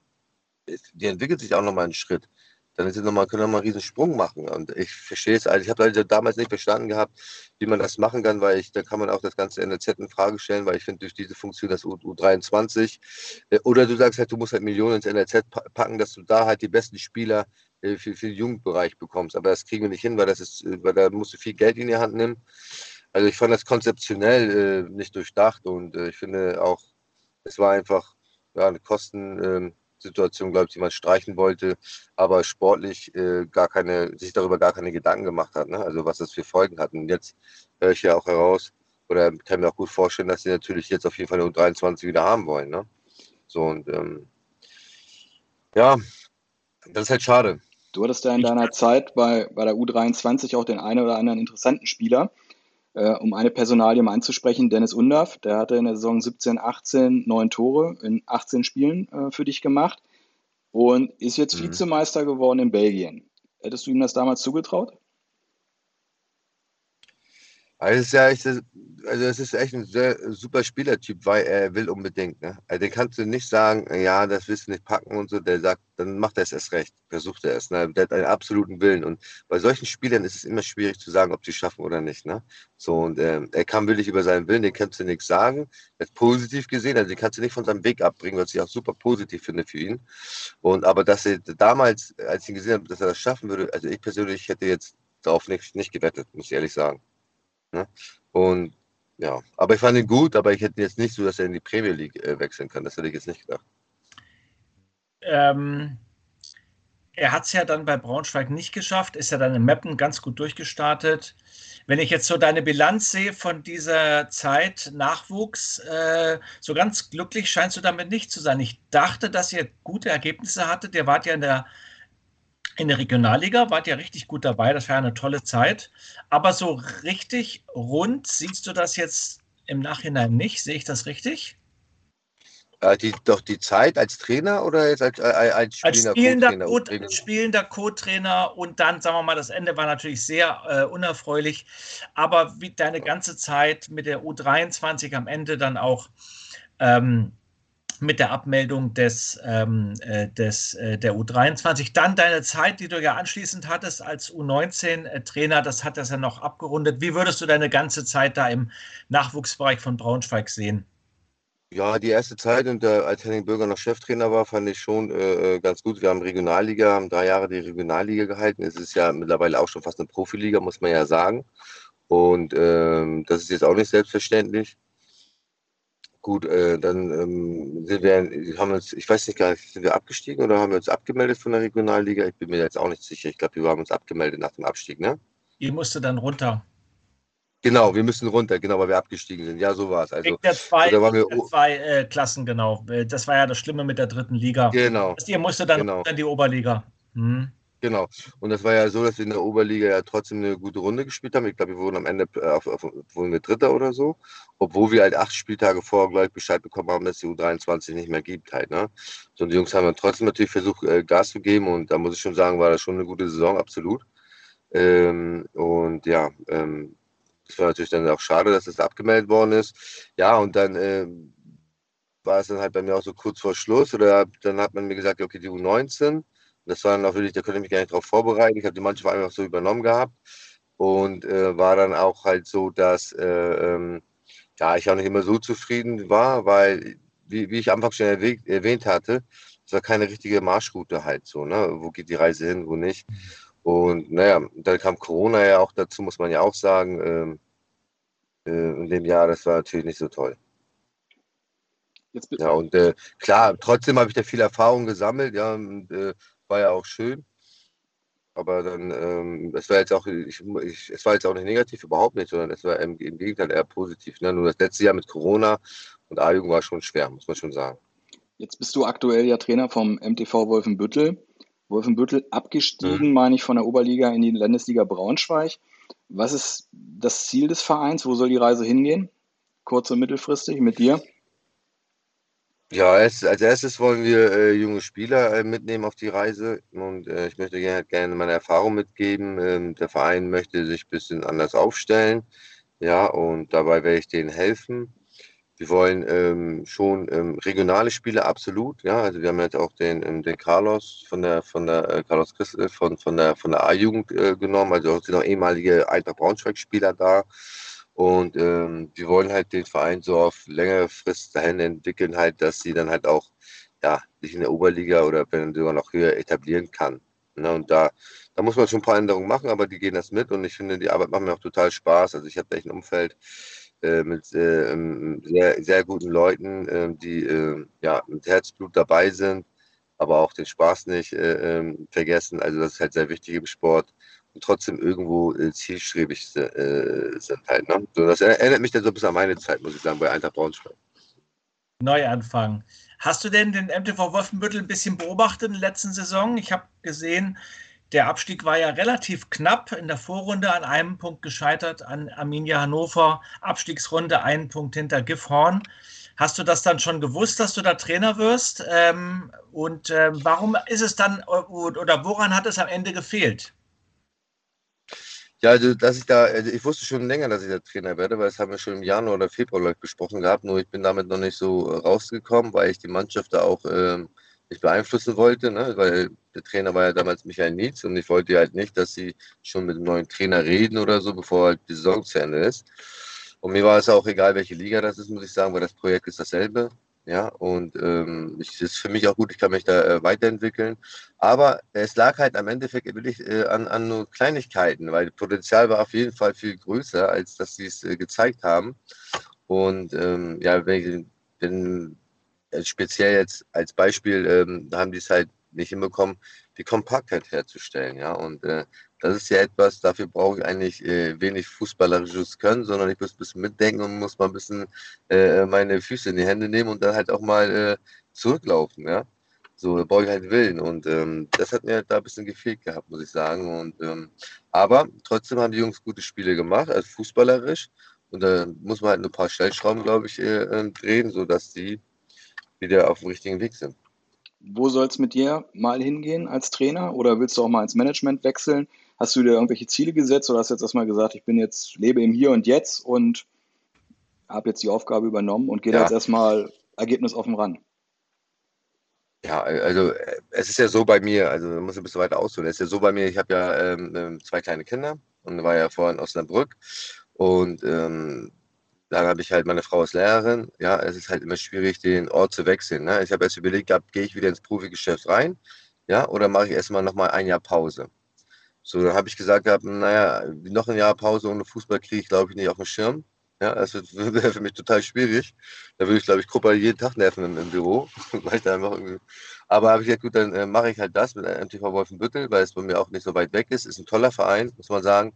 Speaker 3: die entwickelt sich auch nochmal einen Schritt. Dann ist es nochmal, können wir mal einen riesen Sprung machen. Und ich verstehe es, also ich habe damals nicht verstanden gehabt, wie man das machen kann, weil ich, da kann man auch das ganze NLZ in Frage stellen, weil ich finde, durch diese Funktion, das U, 23 äh, oder du sagst halt, du musst halt Millionen ins NLZ packen, dass du da halt die besten Spieler äh, für, für den Jugendbereich bekommst. Aber das kriegen wir nicht hin, weil das ist, äh, weil da musst du viel Geld in die Hand nehmen. Also ich fand das konzeptionell äh, nicht durchdacht und äh, ich finde auch, es war einfach ja, eine Kosten, ähm, Situation, glaube ich, die man streichen wollte, aber sportlich äh, gar keine, sich darüber gar keine Gedanken gemacht hat, ne? also was das für Folgen hat. Und jetzt höre ich ja auch heraus, oder kann mir auch gut vorstellen, dass sie natürlich jetzt auf jeden Fall eine U23 wieder haben wollen. Ne? So und ähm, ja, das ist halt schade.
Speaker 1: Du hattest ja in deiner Zeit bei, bei der U23 auch den einen oder anderen interessanten Spieler. Äh, um eine Personalie mal anzusprechen, Dennis Undaff, der hatte in der Saison 17, 18 neun Tore in 18 Spielen äh, für dich gemacht und ist jetzt mhm. Vizemeister geworden in Belgien. Hättest du ihm das damals zugetraut?
Speaker 3: Also es ist ja echt, also es ist echt ein sehr super Spielertyp, weil er will unbedingt. Ne? Also den kannst du nicht sagen, ja, das willst du nicht packen und so. Der sagt, dann macht er es erst recht, versucht er es. Ne? Der hat einen absoluten Willen. Und bei solchen Spielern ist es immer schwierig zu sagen, ob sie schaffen oder nicht. Ne? So und ähm, er kann wirklich über seinen Willen, den kannst du nichts sagen. Er ist positiv gesehen, also den kannst du nicht von seinem Weg abbringen, was ich auch super positiv finde für ihn. Und aber dass er damals, als ich ihn gesehen habe, dass er das schaffen würde, also ich persönlich hätte jetzt darauf nicht, nicht gewettet, muss ich ehrlich sagen. Ne? Und ja, aber ich fand ihn gut, aber ich hätte jetzt nicht so, dass er in die Premier League äh, wechseln kann. Das hätte ich jetzt nicht gedacht.
Speaker 2: Ähm, er hat es ja dann bei Braunschweig nicht geschafft, ist ja dann im Mappen ganz gut durchgestartet. Wenn ich jetzt so deine Bilanz sehe von dieser Zeit Nachwuchs, äh, so ganz glücklich scheinst du damit nicht zu sein. Ich dachte, dass ihr gute Ergebnisse hattet. Ihr wart ja in der in der Regionalliga wart ihr richtig gut dabei, das war eine tolle Zeit. Aber so richtig rund siehst du das jetzt im Nachhinein nicht, sehe ich das richtig?
Speaker 3: Äh, die, doch die Zeit als Trainer oder jetzt als, äh, als
Speaker 2: spielender Co-Trainer? Als spielender Co-Trainer und dann, sagen wir mal, das Ende war natürlich sehr äh, unerfreulich. Aber wie deine ganze Zeit mit der U23 am Ende dann auch ähm, mit der Abmeldung des, ähm, äh, des, äh, der U23. Dann deine Zeit, die du ja anschließend hattest als U19-Trainer, das hat das ja noch abgerundet. Wie würdest du deine ganze Zeit da im Nachwuchsbereich von Braunschweig sehen?
Speaker 3: Ja, die erste Zeit, und äh, als Henning Bürger noch Cheftrainer war, fand ich schon äh, äh, ganz gut. Wir haben Regionalliga, haben drei Jahre die Regionalliga gehalten. Es ist ja mittlerweile auch schon fast eine Profiliga, muss man ja sagen. Und ähm, das ist jetzt auch nicht selbstverständlich. Gut, äh, dann ähm, sind wir, haben uns, ich weiß nicht gar nicht, sind wir abgestiegen oder haben wir uns abgemeldet von der Regionalliga? Ich bin mir jetzt auch nicht sicher. Ich glaube, wir haben uns abgemeldet nach dem Abstieg, ne?
Speaker 2: Ihr musste dann runter.
Speaker 3: Genau, wir müssen runter, genau, weil wir abgestiegen sind. Ja, so war es. Also,
Speaker 2: der zwei, also wir, zwei äh, Klassen, genau. Das war ja das Schlimme mit der dritten Liga.
Speaker 3: Genau.
Speaker 2: Also ihr musstet dann genau. in die Oberliga. Hm.
Speaker 3: Genau. Und das war ja so, dass wir in der Oberliga ja trotzdem eine gute Runde gespielt haben. Ich glaube, wir wurden am Ende äh, auf, auf, wurden wir Dritter oder so. Obwohl wir halt acht Spieltage vorher gleich Bescheid bekommen haben, dass die U23 nicht mehr gibt halt. Ne? So, und die Jungs haben dann trotzdem natürlich versucht, äh, Gas zu geben. Und da muss ich schon sagen, war das schon eine gute Saison, absolut. Ähm, und ja, ähm, das war natürlich dann auch schade, dass das abgemeldet worden ist. Ja, und dann äh, war es dann halt bei mir auch so kurz vor Schluss. Oder dann hat man mir gesagt, okay, die U19 das war dann auch wirklich, da konnte ich mich gar nicht darauf vorbereiten. Ich habe die Mannschaft einfach so übernommen gehabt und äh, war dann auch halt so, dass äh, ähm, ja, ich auch nicht immer so zufrieden war, weil, wie, wie ich am Anfang schon erwähnt, erwähnt hatte, es war keine richtige Marschroute halt so, ne? Wo geht die Reise hin, wo nicht. Und naja, dann kam Corona ja auch dazu, muss man ja auch sagen. Ähm, äh, in dem Jahr, das war natürlich nicht so toll. ja, und äh, klar, trotzdem habe ich da viel Erfahrung gesammelt, ja, und, äh, war ja auch schön. Aber dann, ähm, es war jetzt auch, ich, ich, es war jetzt auch nicht negativ, überhaupt nicht, sondern es war im, im Gegenteil eher positiv. Ne? Nur das letzte Jahr mit Corona und A-Jugend war schon schwer, muss man schon sagen.
Speaker 1: Jetzt bist du aktuell ja Trainer vom MTV Wolfenbüttel. Wolfenbüttel abgestiegen, mhm. meine ich, von der Oberliga in die Landesliga Braunschweig. Was ist das Ziel des Vereins? Wo soll die Reise hingehen? Kurz- und mittelfristig mit dir?
Speaker 3: Ja, als, erstes wollen wir äh, junge Spieler äh, mitnehmen auf die Reise und äh, ich möchte gerne, gerne meine Erfahrung mitgeben. Ähm, der Verein möchte sich ein bisschen anders aufstellen, ja, und dabei werde ich denen helfen. Wir wollen ähm, schon ähm, regionale Spieler absolut, ja, also wir haben jetzt auch den, ähm, den Carlos von der von der äh, Carlos Christel von von der von der A-Jugend äh, genommen, also sind auch ehemalige Eintracht Braunschweig-Spieler da. Und ähm, wir wollen halt den Verein so auf längere Frist dahin entwickeln, halt, dass sie dann halt auch ja, sich in der Oberliga oder wenn sogar noch höher etablieren kann. Ne? Und da, da muss man schon ein paar Änderungen machen, aber die gehen das mit und ich finde, die Arbeit macht mir auch total Spaß. Also ich habe echt ein Umfeld äh, mit äh, ähm, sehr, sehr guten Leuten, äh, die äh, ja, mit Herzblut dabei sind, aber auch den Spaß nicht äh, ähm, vergessen. Also das ist halt sehr wichtig im Sport trotzdem irgendwo äh, zielstrebig äh, sind halt. Ne? So, das erinnert mich dann so ein bisschen an meine Zeit, muss ich sagen, bei Eintracht Braunschweig.
Speaker 2: Neuanfang. Hast du denn den MTV Wolfenbüttel ein bisschen beobachtet in der letzten Saison? Ich habe gesehen, Der Abstieg war ja relativ knapp in der Vorrunde an einem Punkt gescheitert an Arminia Hannover. Abstiegsrunde einen Punkt hinter Gifhorn. Hast du das dann schon gewusst, dass du da Trainer wirst? Ähm, und äh, warum ist es dann oder woran hat es am Ende gefehlt?
Speaker 3: Ja, also dass ich da, also ich wusste schon länger, dass ich der Trainer werde, weil das haben wir schon im Januar oder Februar besprochen gehabt, nur ich bin damit noch nicht so rausgekommen, weil ich die Mannschaft da auch ähm, nicht beeinflussen wollte, ne? weil der Trainer war ja damals Michael Nietz und ich wollte halt nicht, dass sie schon mit dem neuen Trainer reden oder so, bevor halt die Saison zu Ende ist. Und mir war es auch egal, welche Liga das ist, muss ich sagen, weil das Projekt ist dasselbe. Ja, und ähm, es ist für mich auch gut, ich kann mich da äh, weiterentwickeln. Aber es lag halt am Endeffekt wirklich äh, an, an nur Kleinigkeiten, weil das Potenzial war auf jeden Fall viel größer, als dass sie es äh, gezeigt haben. Und ähm, ja, wenn, wenn also speziell jetzt als Beispiel, ähm, haben die es halt nicht hinbekommen, die Kompaktheit herzustellen. Ja, und äh, das ist ja etwas, dafür brauche ich eigentlich äh, wenig fußballerisches Können, sondern ich muss ein bisschen mitdenken und muss mal ein bisschen äh, meine Füße in die Hände nehmen und dann halt auch mal äh, zurücklaufen. Ja, so da brauche ich halt Willen und ähm, das hat mir da ein bisschen gefehlt gehabt, muss ich sagen. Und ähm, aber trotzdem haben die Jungs gute Spiele gemacht, also fußballerisch. Und da muss man halt ein paar Stellschrauben, glaube ich, äh, ähm, drehen, sodass die wieder auf dem richtigen Weg sind.
Speaker 1: Wo soll es mit dir mal hingehen als Trainer oder willst du auch mal ins Management wechseln? Hast du dir irgendwelche Ziele gesetzt oder hast du jetzt erstmal gesagt, ich bin jetzt, lebe im Hier und Jetzt und habe jetzt die Aufgabe übernommen und gehe ja. jetzt erstmal ergebnisoffen ran?
Speaker 3: Ja, also äh, es ist ja so bei mir, also man muss ein bisschen weiter ausholen. Es ist ja so bei mir, ich habe ja ähm, ähm, zwei kleine Kinder und war ja vorhin in Osnabrück und ähm, dann habe ich halt meine Frau als Lehrerin. Ja, es ist halt immer schwierig, den Ort zu wechseln. Ne? Ich habe erst überlegt gehabt, gehe ich wieder ins Profigeschäft rein, ja, oder mache ich erstmal nochmal ein Jahr Pause. So, dann habe ich gesagt gehabt, naja, noch ein Jahr Pause ohne Fußball kriege ich, glaube ich, nicht auf den Schirm. Ja, das (laughs) wäre für mich total schwierig. Da würde ich, glaube ich, Kupper jeden Tag nerven im, im Büro. (laughs) Aber habe ich gesagt, gut, dann äh, mache ich halt das mit MTV Wolfenbüttel, weil es bei mir auch nicht so weit weg ist. Ist ein toller Verein, muss man sagen.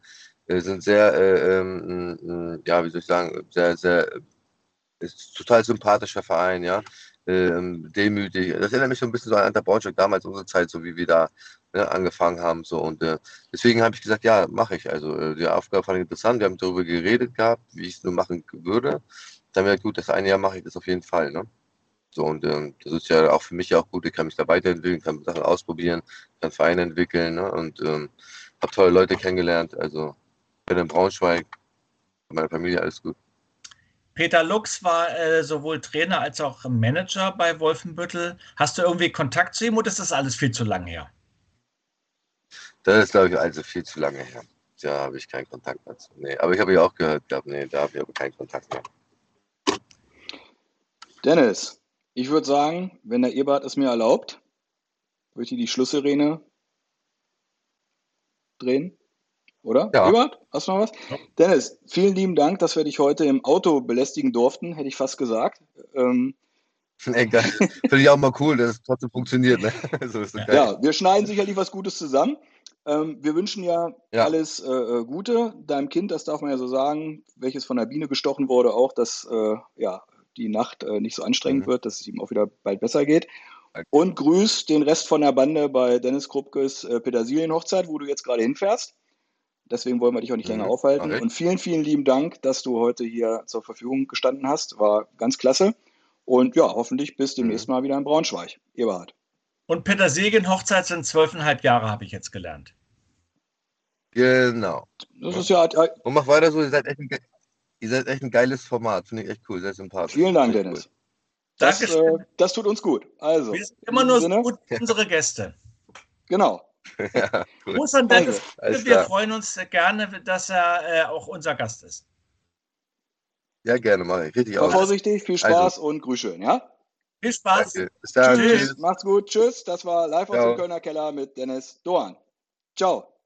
Speaker 3: Äh, sind sehr, äh, ähm, ja, wie soll ich sagen, sehr, sehr, ist total sympathischer Verein, ja. Ähm, demütig. Das erinnert mich so ein bisschen so an Anta Braunschweig, damals unsere Zeit, so wie wir da ne, angefangen haben. So. Und äh, deswegen habe ich gesagt, ja, mache ich. Also äh, die Aufgabe fand ich interessant. Wir haben darüber geredet gehabt, wie ich es nur machen würde. Dann wäre gut, das eine Jahr mache ich das auf jeden Fall. Ne? So, und ähm, das ist ja auch für mich auch gut. Ich kann mich da weiterentwickeln, kann Sachen ausprobieren, kann Vereine entwickeln ne? und ähm, habe tolle Leute kennengelernt. Also bin in Braunschweig, meine Familie, alles gut.
Speaker 2: Peter Lux war äh, sowohl Trainer als auch Manager bei Wolfenbüttel. Hast du irgendwie Kontakt zu ihm oder ist das alles viel zu lange her?
Speaker 3: Das ist, glaube ich, also viel zu lange her. Da habe ich keinen Kontakt dazu. Nee, aber ich habe ja auch gehört, glaub, nee, da habe ich aber keinen Kontakt mehr.
Speaker 1: Dennis, ich würde sagen, wenn der Ebert es mir erlaubt, würde ich die Schlusssirene drehen. Oder? Ja. Ebert, hast du noch was? Ja. Dennis, vielen lieben Dank, dass wir dich heute im Auto belästigen durften, hätte ich fast gesagt. Ähm, (laughs)
Speaker 3: Egal. Finde ich auch mal cool, dass es trotzdem funktioniert. Ne? (laughs)
Speaker 1: so ja, wir schneiden sicherlich was Gutes zusammen. Ähm, wir wünschen ja, ja. alles äh, äh, Gute. Deinem Kind, das darf man ja so sagen, welches von der Biene gestochen wurde, auch, dass äh, ja, die Nacht äh, nicht so anstrengend mhm. wird, dass es ihm auch wieder bald besser geht. Okay. Und grüß den Rest von der Bande bei Dennis Krupkes äh, Petersilienhochzeit, wo du jetzt gerade hinfährst. Deswegen wollen wir dich auch nicht mhm. länger aufhalten. Okay. Und vielen, vielen lieben Dank, dass du heute hier zur Verfügung gestanden hast. War ganz klasse. Und ja, hoffentlich bis demnächst mhm. mal wieder in Braunschweig. Eberhard.
Speaker 2: Und Petersilien-Hochzeit sind zwölfeinhalb Jahre, habe ich jetzt gelernt.
Speaker 3: Genau.
Speaker 1: Das ist ja.
Speaker 3: Und mach weiter so, ihr seid echt ein, ihr seid echt ein geiles Format. Finde ich echt cool, sehr sympathisch.
Speaker 1: Vielen Dank, Dennis. Cool. Das, äh, das tut uns gut. Also,
Speaker 2: Wir sind immer nur so gut für unsere Gäste.
Speaker 1: Genau. (laughs)
Speaker 2: ja, cool. Gruß an Dennis. Also, wir freuen uns gerne, dass er äh, auch unser Gast ist.
Speaker 3: Ja, gerne, mache ich. Richtig
Speaker 1: War vorsichtig, viel Spaß also. und grüß schön, ja?
Speaker 2: Viel Spaß. Danke.
Speaker 1: Bis dann. Tschüss. Tschüss. Macht's gut. Tschüss. Das war live aus dem Kölner Keller mit Dennis Doan. Ciao.